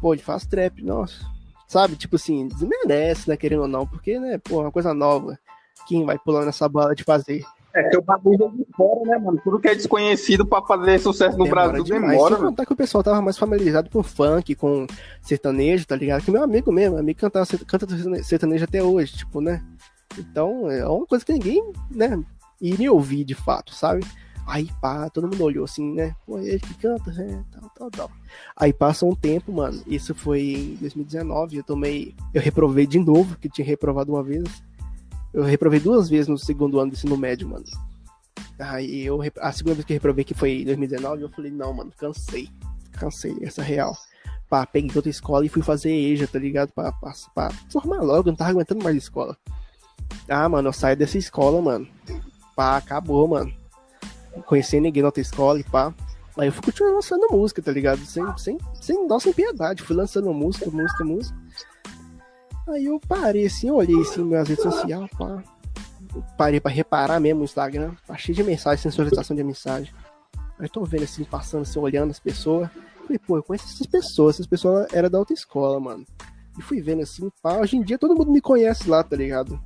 pô, ele faz trap, nossa. Sabe? Tipo assim, desmerece, né? Querendo ou não. Porque, né, pô, é uma coisa nova. Quem vai pulando nessa bala de fazer? É que o bagulho é de fora, né, mano? Tudo que é desconhecido pra fazer sucesso no demora Brasil demais. demora. Sem contar que o pessoal tava mais familiarizado com funk, com sertanejo, tá ligado? Que meu amigo mesmo, amigo canta, canta sertanejo até hoje, tipo, né? Então, é uma coisa que ninguém, né, iria ouvir de fato, sabe? Aí, pá, todo mundo olhou assim, né? Pô, é ele que canta, é, tal, tal, tal. Aí passa um tempo, mano. Isso foi em 2019. Eu tomei. Eu reprovei de novo, que tinha reprovado uma vez. Eu reprovei duas vezes no segundo ano do ensino médio, mano. Aí eu, a segunda vez que eu reprovei, que foi em 2019, eu falei, não, mano, cansei. Cansei essa real. Pá, peguei outra escola e fui fazer EJA, tá ligado? Pra, pra, pra formar logo, eu não tava aguentando mais escola. Ah, mano, eu saí dessa escola, mano. Pá, acabou, mano. Conheci ninguém na outra escola e pá. Aí eu fui continuando lançando música, tá ligado? Sem, sem, sem dó, sem piedade. Fui lançando música, música, música. Aí eu parei assim, olhei assim minhas redes sociais, pá. parei pra reparar mesmo o Instagram. Tá cheio de mensagem, sensorização de mensagem. Aí tô vendo assim, passando assim, olhando as pessoas. Falei, pô, eu conheço essas pessoas, essas pessoas eram da autoescola, mano. E fui vendo assim, pá, hoje em dia todo mundo me conhece lá, tá ligado?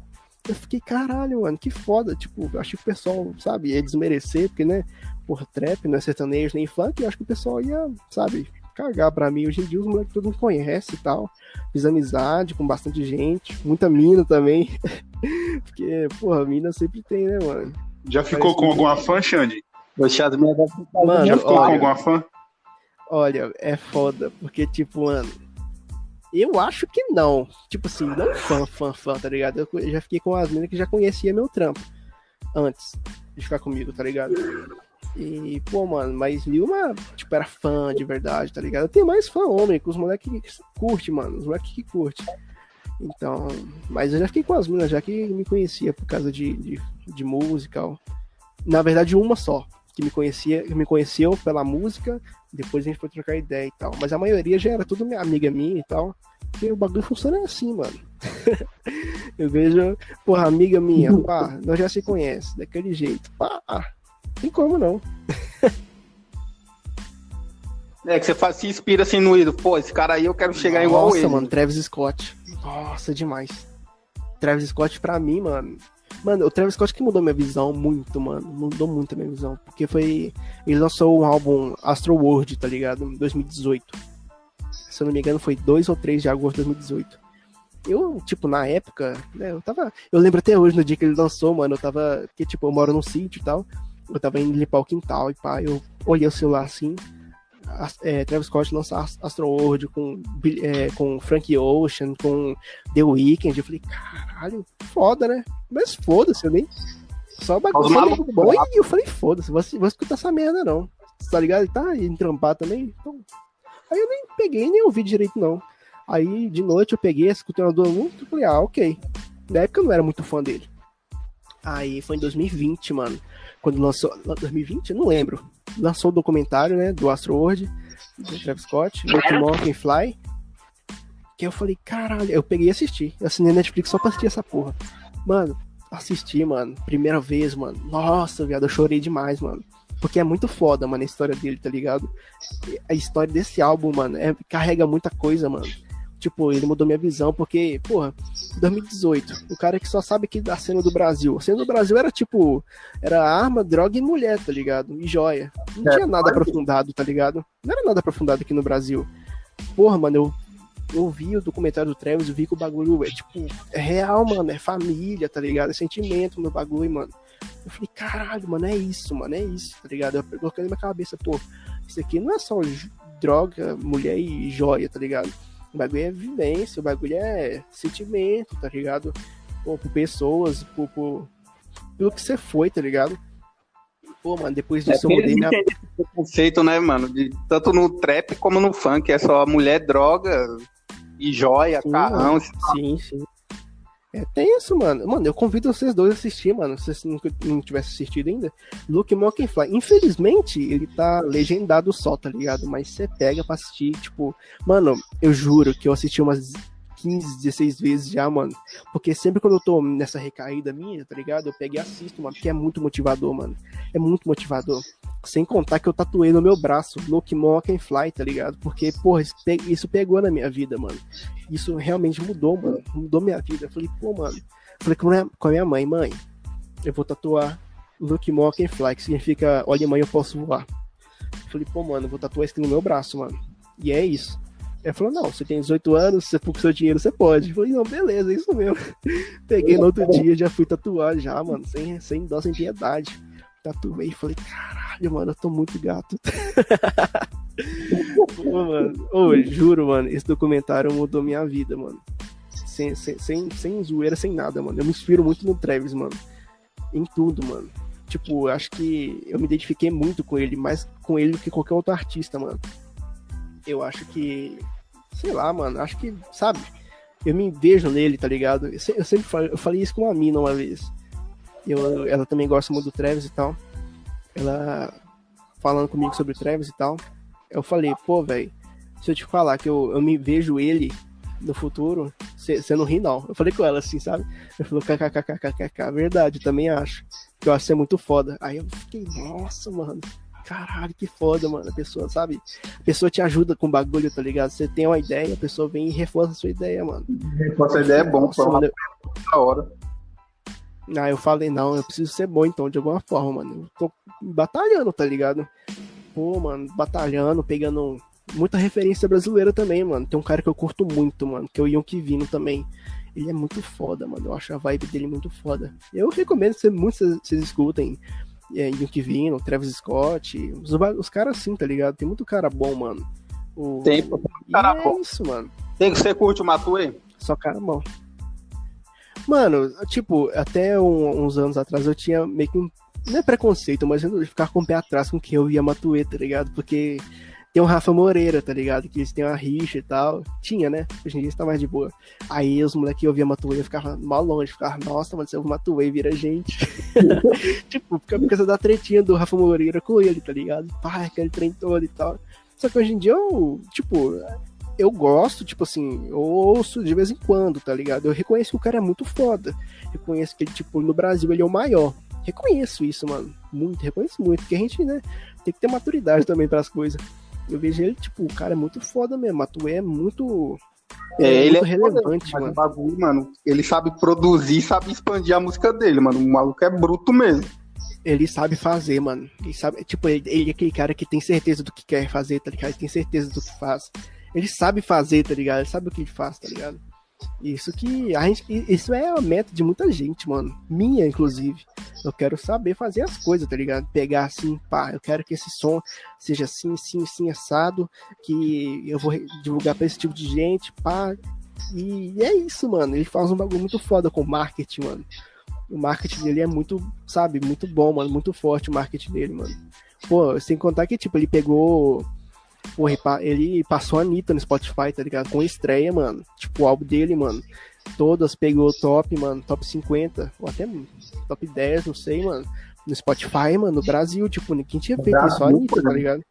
Eu fiquei, caralho, mano, que foda. Tipo, eu achei que o pessoal, sabe, ia desmerecer, porque, né, por trap, não é sertanejo nem funk, eu acho que o pessoal ia, sabe, cagar pra mim. Hoje em dia os moleques todo mundo conhece e tal. Fiz amizade com bastante gente, muita mina também. Porque, porra, mina sempre tem, né, mano? Já ficou com alguma fã, Xande? Gostado minha Mano, já ficou olha, com alguma fã? Olha, é foda, porque, tipo, mano, eu acho que não. Tipo assim, não fã, fã, fã, tá ligado? Eu já fiquei com as meninas que já conhecia meu trampo antes de ficar comigo, tá ligado? E, pô, mano, mas Lilma, tipo, era fã de verdade, tá ligado? Eu tenho mais fã homem, com os moleques que curte, mano, os moleques que curte. Então, mas eu já fiquei com as minas, já que me conhecia por causa de, de, de música. Ó. Na verdade, uma só, que me conhecia, que me conheceu pela música, depois a gente foi trocar ideia e tal. Mas a maioria já era tudo minha amiga minha e tal. Porque o bagulho funciona assim, mano. eu vejo, porra, amiga minha, pá, nós já se conhece, daquele jeito. Pá, tem como não. É que você faz, se inspira assim no ídolo. Pô, esse cara aí eu quero chegar Nossa, igual ele. Nossa, mano, Travis Scott. Nossa, demais. Travis Scott pra mim, mano. Mano, o Travis Scott que mudou minha visão muito, mano. Mudou muito a minha visão. Porque foi. Ele lançou um álbum Astro World, tá ligado? Em 2018. Se eu não me engano, foi 2 ou 3 de agosto de 2018. Eu, tipo, na época, né, eu tava. Eu lembro até hoje, no dia que ele lançou, mano, eu tava. Porque, tipo, eu moro num sítio e tal eu tava indo limpar o quintal e pá, eu olhei o celular assim, é, Travis Scott lança Astro World com, é, com Frank Ocean, com The Weeknd, eu falei, caralho, foda, né? Mas foda-se, eu nem. Só bagulho bom e eu falei, foda-se, vou, vou escutar essa merda não. Tá ligado? Tá indo trampar também. Então... Aí eu nem peguei nem ouvi direito, não. Aí de noite eu peguei, escutei uma duas músicas e falei, ah, ok. Na época eu não era muito fã dele. Aí foi em 2020, mano. Quando lançou. 2020? Eu não lembro. Lançou o documentário, né? Do Astro World, do Travis Scott, Look Monkey Fly. Que eu falei, caralho, eu peguei e assisti. Eu assinei Netflix só pra assistir essa porra. Mano, assisti, mano. Primeira vez, mano. Nossa, viado, eu chorei demais, mano. Porque é muito foda, mano, a história dele, tá ligado? A história desse álbum, mano, é, carrega muita coisa, mano. Tipo, ele mudou minha visão, porque, porra, 2018, o cara que só sabe que da cena do Brasil. A cena do Brasil era tipo, era arma, droga e mulher, tá ligado? E joia. Não É, tinha nada aprofundado, tá ligado? Não era nada aprofundado aqui no Brasil. Porra, mano, eu, eu vi o documentário do Travis, eu vi que o bagulho é tipo, é real, mano, é família, tá ligado? É sentimento no bagulho, mano. Eu falei, caralho, mano, é isso, mano, é isso, tá ligado? Eu coloquei na minha cabeça, pô, isso aqui não é só droga, mulher e joia, tá ligado? O bagulho é vivência, o bagulho é sentimento, tá ligado? Pô, por pessoas, por, por- pelo que você foi, tá ligado? Pô, mano, depois É disso eu porque mudei eles minha. entendem esse conceito, né, mano? De, tanto no trap como no funk. É só mulher, droga e joia, Sim, carrão. Sim, sim. É tenso, mano. Mano, eu convido vocês dois a assistir, mano. Se vocês nunca não tivessem assistido ainda. Luke Mockenfly. Infelizmente, ele tá legendado só, tá ligado? Mas você pega pra assistir, tipo. Mano, eu juro que eu assisti umas 15, 16 vezes já, mano. Porque sempre quando eu tô nessa recaída minha, tá ligado? Eu pego e assisto, mano. Porque é muito motivador, mano. É muito motivador. Sem contar que eu tatuei no meu braço, Luke Mockenfly, tá ligado? Porque, porra, isso pe- isso pegou na minha vida, mano isso realmente mudou, mano. Mudou minha vida. Eu falei, pô, mano. Falei com a minha- mãe, mãe, eu vou tatuar Luke Mock Fly, que significa olha, mãe, eu posso voar. Eu falei, pô, mano, eu vou tatuar isso aqui no meu braço, mano. E é isso. Ela falou, não, você tem 18 anos, você com seu dinheiro, você pode. Eu falei, não, beleza, é isso mesmo. Peguei no outro dia, já fui tatuar já, mano, sem, sem dó, sem piedade. Tatuei e falei, caralho, mano, eu tô muito gato. Pô, mano. Ô, juro, mano, esse documentário mudou minha vida, mano. Sem, sem, sem, sem zoeira, sem nada, mano. Eu me inspiro muito no Travis, mano. Em tudo, mano. Tipo, acho que eu me identifiquei muito com ele, mais com ele do que qualquer outro artista, mano. Eu acho que. Sei lá, mano. Acho que, sabe? Eu me vejo nele, tá ligado? Eu, eu sempre falei, eu falei isso com uma mina uma vez. Eu, ela também gosta muito do Travis e tal. Ela falando comigo sobre o Travis e tal. Eu falei, pô, velho, se eu te falar que eu, eu me vejo ele no futuro, você não ri, não. Eu falei com ela assim, sabe? Eu falei, kkkkkk, verdade, também acho. Eu acho que é muito foda. Aí eu fiquei, nossa, mano. Caralho, que foda, mano. A pessoa, sabe? A pessoa te ajuda com bagulho, tá ligado? Você tem uma ideia, a pessoa vem e reforça a sua ideia, mano. Essa ideia é bom, foi uma da hora. Aí eu falei, não, eu preciso ser bom então, de alguma forma, mano. Eu tô batalhando, tá ligado? Pô, mano, batalhando, pegando muita referência brasileira também, mano. Tem um cara que eu curto muito, mano, que é o Yonk Vino também. Ele é muito foda, mano. Eu acho a vibe dele muito foda. Eu recomendo que muito vocês escutem. É, Yonk Vino, Travis Scott, os, os caras assim, tá ligado? Tem muito cara bom, mano. O... Tem, cara é bom. isso, mano. Você, você curte o Matue? Só cara bom. Mano, tipo, até um- uns anos atrás eu tinha meio que um. Não é preconceito, mas eu ficar com o pé atrás com quem eu via Matuê, tá ligado? Porque tem o Rafa Moreira, tá ligado? Que eles têm uma rixa e tal. Tinha, né? Hoje em dia está mais de boa. Aí os moleques ouviam Matuê, eu ficava mal longe, ficava, nossa, mano, se eu Matuê, vira gente. tipo, fica por causa da tretinha do Rafa Moreira com ele, tá ligado? Pai, aquele trem todo e tal. Só que hoje em dia eu, tipo, eu gosto, tipo assim, eu ouço de vez em quando, tá ligado? Eu reconheço que o cara é muito foda. Reconheço que ele, tipo, no Brasil ele é o maior. Reconheço isso, mano. Muito, reconheço muito. Porque a gente, né, tem que ter maturidade também pras coisas. Eu vejo ele, tipo, o cara é muito foda mesmo. Matuê é muito. É, ele muito é relevante, mano. bagulho, mano, ele sabe produzir, sabe expandir a música dele, mano. O maluco é bruto mesmo. Ele sabe fazer, mano. Ele sabe, tipo, ele, ele é aquele cara que tem certeza do que quer fazer, tá ligado? Ele tem certeza do que faz. Ele sabe fazer, tá ligado? Ele sabe o que ele faz, tá ligado? Isso que a gente, isso é a meta de muita gente, mano. Minha, inclusive. Eu quero saber fazer as coisas, tá ligado? Pegar assim, pá, eu quero que esse som seja assim, assim, assim, assado, que eu vou divulgar pra esse tipo de gente, pá. E é isso, mano. Ele faz um bagulho muito foda com marketing, mano. O marketing dele é muito, sabe, muito bom, mano. Muito forte o marketing dele, mano. Pô, sem contar que, tipo, ele pegou Porra, ele pa- ele passou a Anitta no Spotify, tá ligado? Com estreia, mano. Tipo, o álbum dele, mano. Todas pegou top, mano. Top 50. Ou até top 10, não sei, mano. No Spotify, mano, no Brasil, tipo, ninguém tinha feito isso, só a Anitta, tá ligado?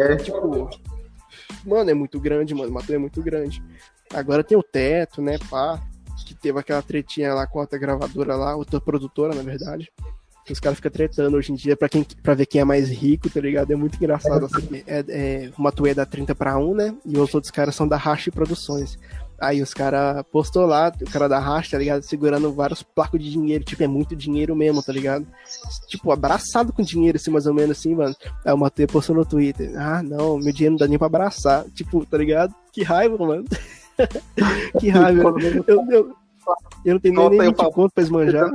É, Tipo, mano, é muito grande, mano. O Matu é muito grande. Agora tem o teto, né, pá. Que teve aquela tretinha lá com a outra gravadora lá, outra produtora, na verdade. Os caras ficam tretando hoje em dia pra, quem, pra ver quem é mais rico, tá ligado? É muito engraçado. Assim. É, é, o Matu é da 30 pra 1, né? E os outros caras são da Racha Produções. Aí os caras postou lá, o cara da Racha, tá ligado? Segurando vários placos de dinheiro. Tipo, é muito dinheiro mesmo, tá ligado? Tipo, abraçado com dinheiro, assim, mais ou menos assim, mano. Aí o Matei postou no Twitter. Ah, não, meu dinheiro não dá nem pra abraçar. Tipo, tá ligado? Que raiva, mano. que raiva. Eu, eu, eu não tenho nem, nem 20 papo. conto pra esmanjar.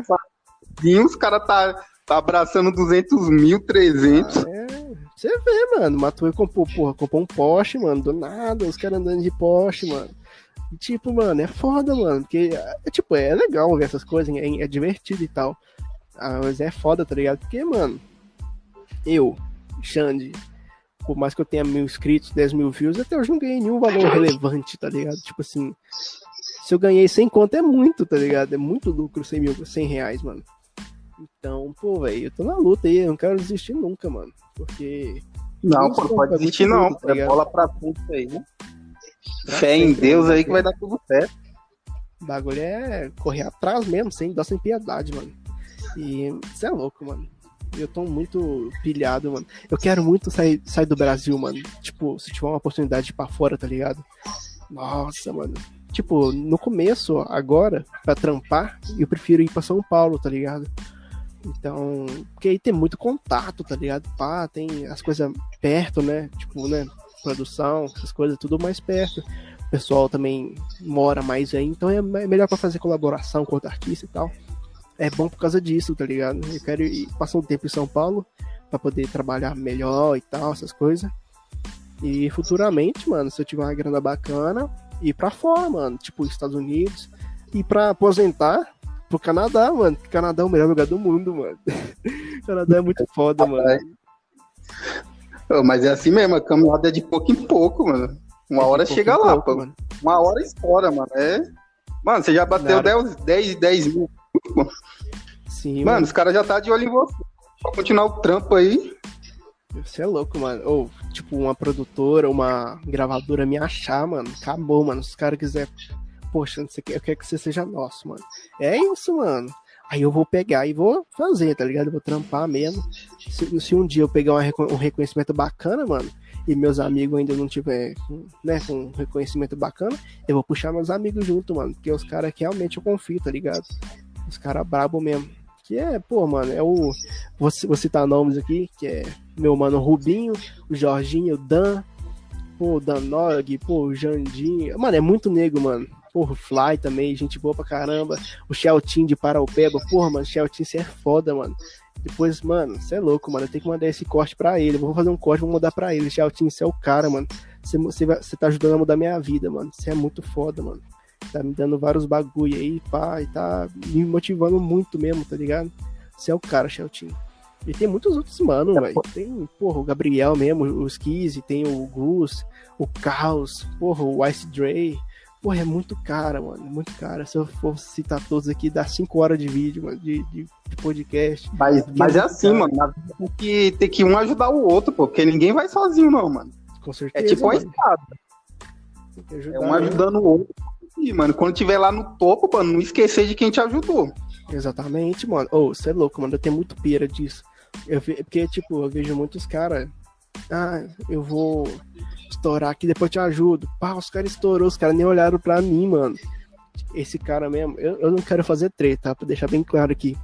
Os caras tá, tá abraçando 200 mil, 300. É, você vê, mano. Matuê comprou, porra, comprou um Porsche, mano, do nada, os caras andando de Porsche, mano. E, tipo, mano, é foda, mano. Porque, é, tipo, é legal ver essas coisas, é, é divertido e tal. Ah, mas é foda, tá ligado? Porque, mano, eu, Xande, por mais que eu tenha mil inscritos, 10 mil views, até hoje não ganhei nenhum valor relevante, tá ligado? Tipo assim, se eu ganhei 100 conto é muito, tá ligado? É muito lucro 100 mil, 100 reais, mano. Então, pô, velho, eu tô na luta aí, eu não quero desistir nunca, mano. Porque Não, Isso, pô, pode é desistir não. doido, tá é bola pra frente aí. né? Pra Fé em Deus mano, aí que vai dar tudo certo. o bagulho é correr atrás mesmo, sem dar sem piedade, mano. E você é louco, mano. Eu tô muito pilhado, mano. Eu quero muito sair, sair do Brasil, mano. Tipo, se tiver uma oportunidade de ir pra fora, tá ligado? Nossa, mano. Tipo, no começo, agora, pra trampar, eu prefiro ir pra São Paulo, tá ligado? Então, porque aí tem muito contato, tá ligado? Pá, tem as coisas perto, né? Tipo, né? Produção, essas coisas, tudo mais perto. O pessoal também mora mais aí, então é me- melhor pra fazer colaboração com outro artista e tal. É bom por causa disso, tá ligado? Eu quero ir passar um tempo em São Paulo pra poder trabalhar melhor e tal, essas coisas. E futuramente, mano, se eu tiver uma grana bacana, ir pra fora, mano, tipo Estados Unidos, e pra aposentar pro Canadá, mano. porque Canadá é o melhor lugar do mundo, mano. Canadá é muito foda, mano. Mas é assim mesmo, a caminhada é de pouco em pouco, mano. Uma hora É pouco chega lá, pouco, pô. mano. Uma hora estoura, mano. É. Mano, você já bateu Nada. 10, 10, 10 mil. Sim, Mano, os caras já tá de olho em você. Só continuar o trampo aí. Você é louco, mano. Ou, tipo, uma produtora, uma gravadora me achar, mano. Acabou, mano. Se os caras quiserem. Poxa, não sei o que, eu quero que você seja nosso, mano. É isso, mano. Aí eu vou pegar e vou fazer, tá ligado? Eu vou trampar mesmo. Se, se um dia eu pegar um reconhecimento bacana, mano, e meus amigos ainda não tiver, né, com um reconhecimento bacana, eu vou puxar meus amigos junto, mano. Porque os caras que realmente eu confio, tá ligado? Os caras brabo mesmo. Que é, pô, mano, é o. Vou, vou citar nomes aqui, que é meu mano Rubinho, o Jorginho, o Dan, pô, o Dan Nog, pô, o Jandinho. Mano, é muito nego, mano. Porra, o Fly também, gente boa pra caramba. O Sheltin de Paraupeba. Porra, mano, Sheltin, você é foda, mano. Depois, mano, você é louco, mano. Eu tenho que mandar esse corte pra ele. Eu Vou fazer um corte, vou mandar pra ele. Sheltin, você é o cara, mano. Você, você, tá ajudando a mudar minha vida, mano. Você é muito foda, mano. Tá me dando vários bagulho aí, pá, e tá me motivando muito mesmo, tá ligado? Você é o cara, Sheltin. E tem muitos outros mano, velho. Tem, porra, o Gabriel mesmo, o Skizzy, tem o Gus, o Caos, porra, o Ice Dre. Porra, é muito cara, mano. Muito cara. Se eu for citar todos aqui, dá 5 horas de vídeo, mano, de, de, de podcast. Mas, mas é muito assim, cara. mano. Na vida tem que, tem que um ajudar o outro, pô. Porque ninguém vai sozinho, não, mano. Com É certeza. tipo uma escada. É um né? ajudando o outro. E, mano, quando tiver lá no topo, mano, não esquecer de quem te ajudou. Exatamente, mano. Ô, você é louco, mano. Eu tenho muito pira disso. Eu. Porque, tipo, eu vejo muitos caras. Ah, eu vou estourar aqui, depois te ajudo. Pá, os caras estourou, os caras nem olharam pra mim, mano. Esse cara mesmo, eu, eu não quero fazer treta, tá? Pra deixar bem claro aqui.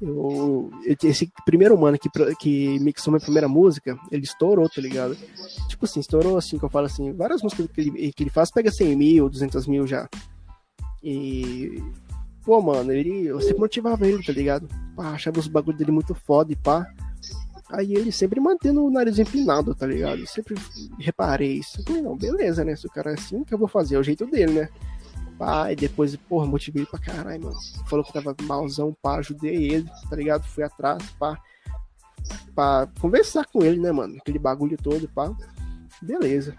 Eu, esse primeiro mano que, que mixou minha primeira música, ele estourou, tá ligado? Tipo assim, estourou assim, que eu falo assim, várias músicas que ele, que ele faz pega 100 mil, 200 mil já. E pô, mano, ele, eu sempre motivava ele, tá ligado? Pá, achava os bagulhos dele muito foda e pá. Aí ele sempre mantendo o nariz empinado, tá ligado? Eu sempre reparei isso. Falei, não, beleza, né? Se o cara é assim, o que eu vou fazer? É o jeito dele, né? E depois, porra, motivei pra caralho, mano. Falou que tava malzão, pá, ajudei ele, tá ligado? Fui atrás, pá. Pra conversar com ele, né, mano? Aquele bagulho todo, pá. Beleza.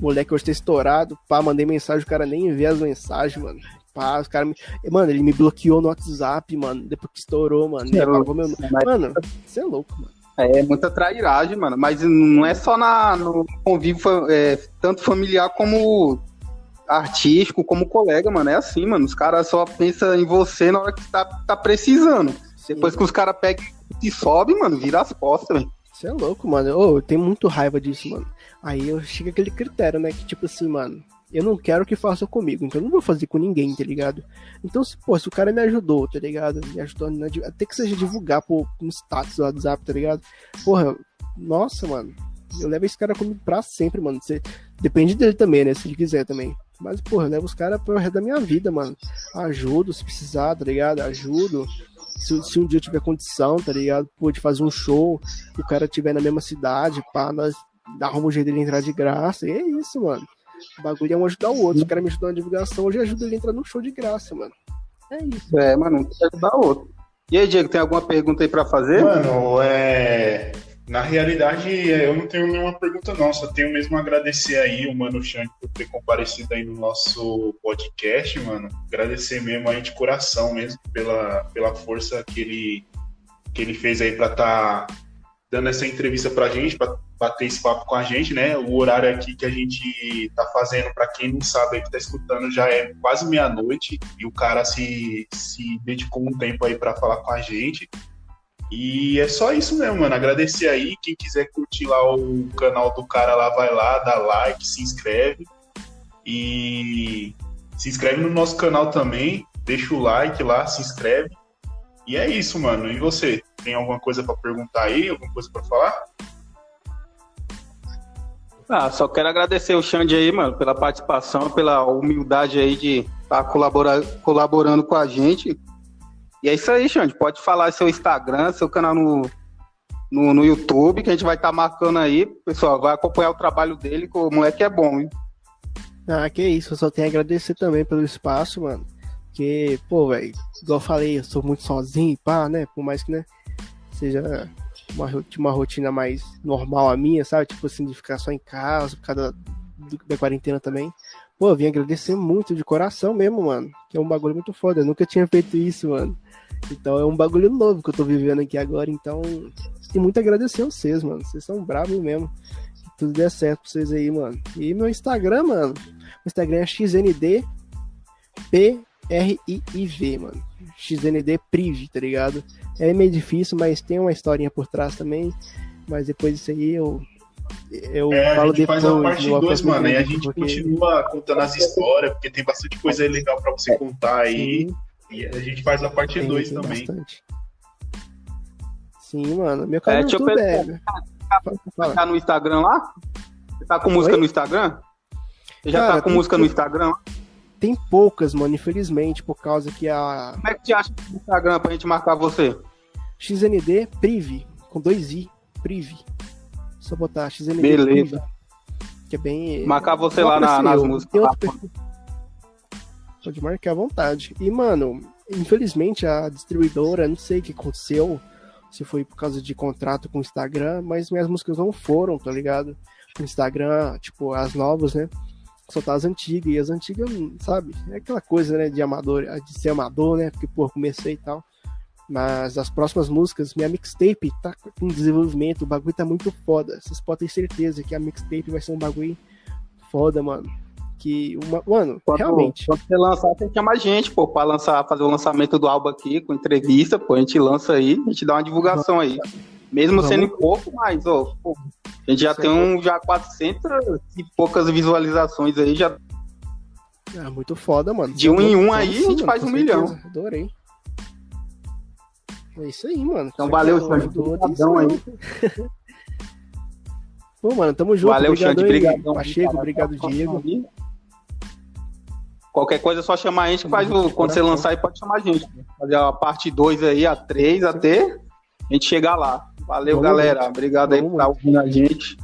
Moleque hoje tá estourado. Pá, mandei mensagem, o cara nem vê as mensagens, mano. Pá, os caras me. Mano, ele me bloqueou no WhatsApp, mano. Depois que estourou, mano. Ele apagou meu... Mano, você é louco, mano. É muita trairagem, mano. Mas não é só na, no convívio é, tanto familiar como artístico, como colega, mano. É assim, mano. Os caras só pensam em você na hora que tá, tá precisando. Depois que os caras pegam e sobe, mano, vira as costas, velho. Você é louco, mano. Ô, eu tenho muito raiva disso, mano. Aí eu chego aquele critério, né? Que tipo assim, mano, eu não quero que façam comigo, então eu não vou fazer com ninguém, tá ligado? Então, se, pô, se o cara me ajudou, tá ligado? Me ajudou, na até que seja divulgar pô, no status do WhatsApp, tá ligado? Porra, nossa, mano. Eu levo esse cara comigo pra sempre, mano. Você, depende dele também, né? Se ele quiser também. Mas, porra, eu levo os caras pro resto da minha vida, mano. Ajudo se precisar, tá ligado? Ajudo. Se, se um dia eu tiver condição, tá ligado? Pô, de fazer um show, o cara estiver na mesma cidade, pá, nós arrumamos um jeito dele entrar de graça. E é isso, mano. O bagulho é um ajudar o outro. Se o cara me ajudou na divulgação, hoje ajuda ele a entrar no show de graça, mano. É isso. É, mano, tem que ajudar o outro. E aí, Diego, tem alguma pergunta aí pra fazer? Mano, é. Na realidade, eu não tenho nenhuma pergunta, não. Só tenho mesmo a agradecer aí o Mano Xande por ter comparecido aí no nosso podcast, mano. Agradecer mesmo aí de coração mesmo pela, pela força que ele, que ele fez aí pra estar dando essa entrevista pra gente, pra bater esse papo com a gente, né? O horário aqui que a gente tá fazendo, pra quem não sabe aí que tá escutando, já é quase meia-noite e o cara se, se dedicou um tempo aí pra falar com a gente. E é só isso mesmo, mano. Agradecer aí. Quem quiser curtir lá o canal do cara lá, vai lá, dá like, se inscreve. E se inscreve no nosso canal também. Deixa o like lá, se inscreve. E é isso, mano. E você? Tem alguma coisa pra perguntar aí? Alguma coisa pra falar? Ah, só quero agradecer o Xande aí, mano, pela participação, pela humildade aí de estar colaborando com a gente. E é isso aí, Xande. Pode falar seu Instagram, seu canal no, no, no YouTube, que a gente vai estar marcando aí. Pessoal, vai acompanhar o trabalho dele, que o moleque é bom, hein? Ah, que isso. Eu só tenho a agradecer também pelo espaço, mano. Porque, pô, velho, igual eu falei, eu sou muito sozinho, pá, né? Por mais que, né, seja uma, uma rotina mais normal a minha, sabe? Tipo assim, de ficar só em casa, por causa da, da quarentena também. Pô, eu vim agradecer muito, de coração mesmo, mano. Que é um bagulho muito foda. Eu nunca tinha feito isso, mano. Então é um bagulho novo que eu tô vivendo aqui agora. Então, tem muito agradecer a vocês, mano. Vocês são bravos mesmo. Que tudo dê certo pra vocês aí, mano. E meu Instagram, mano. O Instagram é XND P-R-I-I-V, mano. XND Priv, tá ligado? É meio difícil, mas tem uma historinha por trás também. Mas depois disso aí eu. Eu É, a falo gente depois. faz a parte no 2, mano. E a gente porque- continua contando as histórias, porque tem bastante coisa aí legal pra você contar aí. Sim, E a gente faz a parte tem- 2 tem também. bastante. Sim, mano. Meu canal É, deixa eu YouTube é. perguntar, Fala, fala. Tá no Instagram lá? Você tá com música Oi? no Instagram? Você já Cara, tá com música que- no Instagram? lá? Tem poucas, mano, infelizmente, por causa que a Como é que te acha no Instagram pra gente marcar você? XND Priv, com dois I, Priv. Só botar XND Beleza. Priv, que é bem. Marcar você lá na- nas músicas. Pode marcar à vontade. E, mano, infelizmente a distribuidora, não sei o que aconteceu, se foi por causa de contrato com o Instagram, mas minhas músicas não foram, tá ligado? O Instagram, tipo, as novas, né? Só tá as antigas. E as antigas, sabe? É aquela coisa, né? De amador, de ser amador, né? Porque, pô, comecei e tal. Mas as próximas músicas, minha mixtape tá em desenvolvimento, o bagulho tá muito foda. Vocês podem ter certeza que a mixtape vai ser um bagulho foda, mano. Que, uma, mano, Quando, realmente. quando você lançar, tem que chamar a gente, pô, pra lançar, fazer o lançamento do álbum aqui, com entrevista, pô, a gente lança aí, a gente dá uma divulgação aí. Mesmo Vamos. sendo pouco, mas, ó, pô, a gente já Isso tem é um, já 400 e poucas visualizações aí, já Ah, muito foda, mano. De um em um aí, a gente faz um milhão. certeza. Adorei. É isso aí, mano. Então, valeu, Xande. Obrigadão aí. Pô, mano, tamo junto. Valeu, Xande, obrigadão. Pacheco, obrigado, Diego. Qualquer coisa é só chamar a gente, que faz o, quando você lançar aí, pode chamar a gente. Fazer a parte 2 aí, a 3 até a gente chegar lá. Valeu, Vamos galera. muito. Obrigado aí por Vamos estar ouvindo a gente.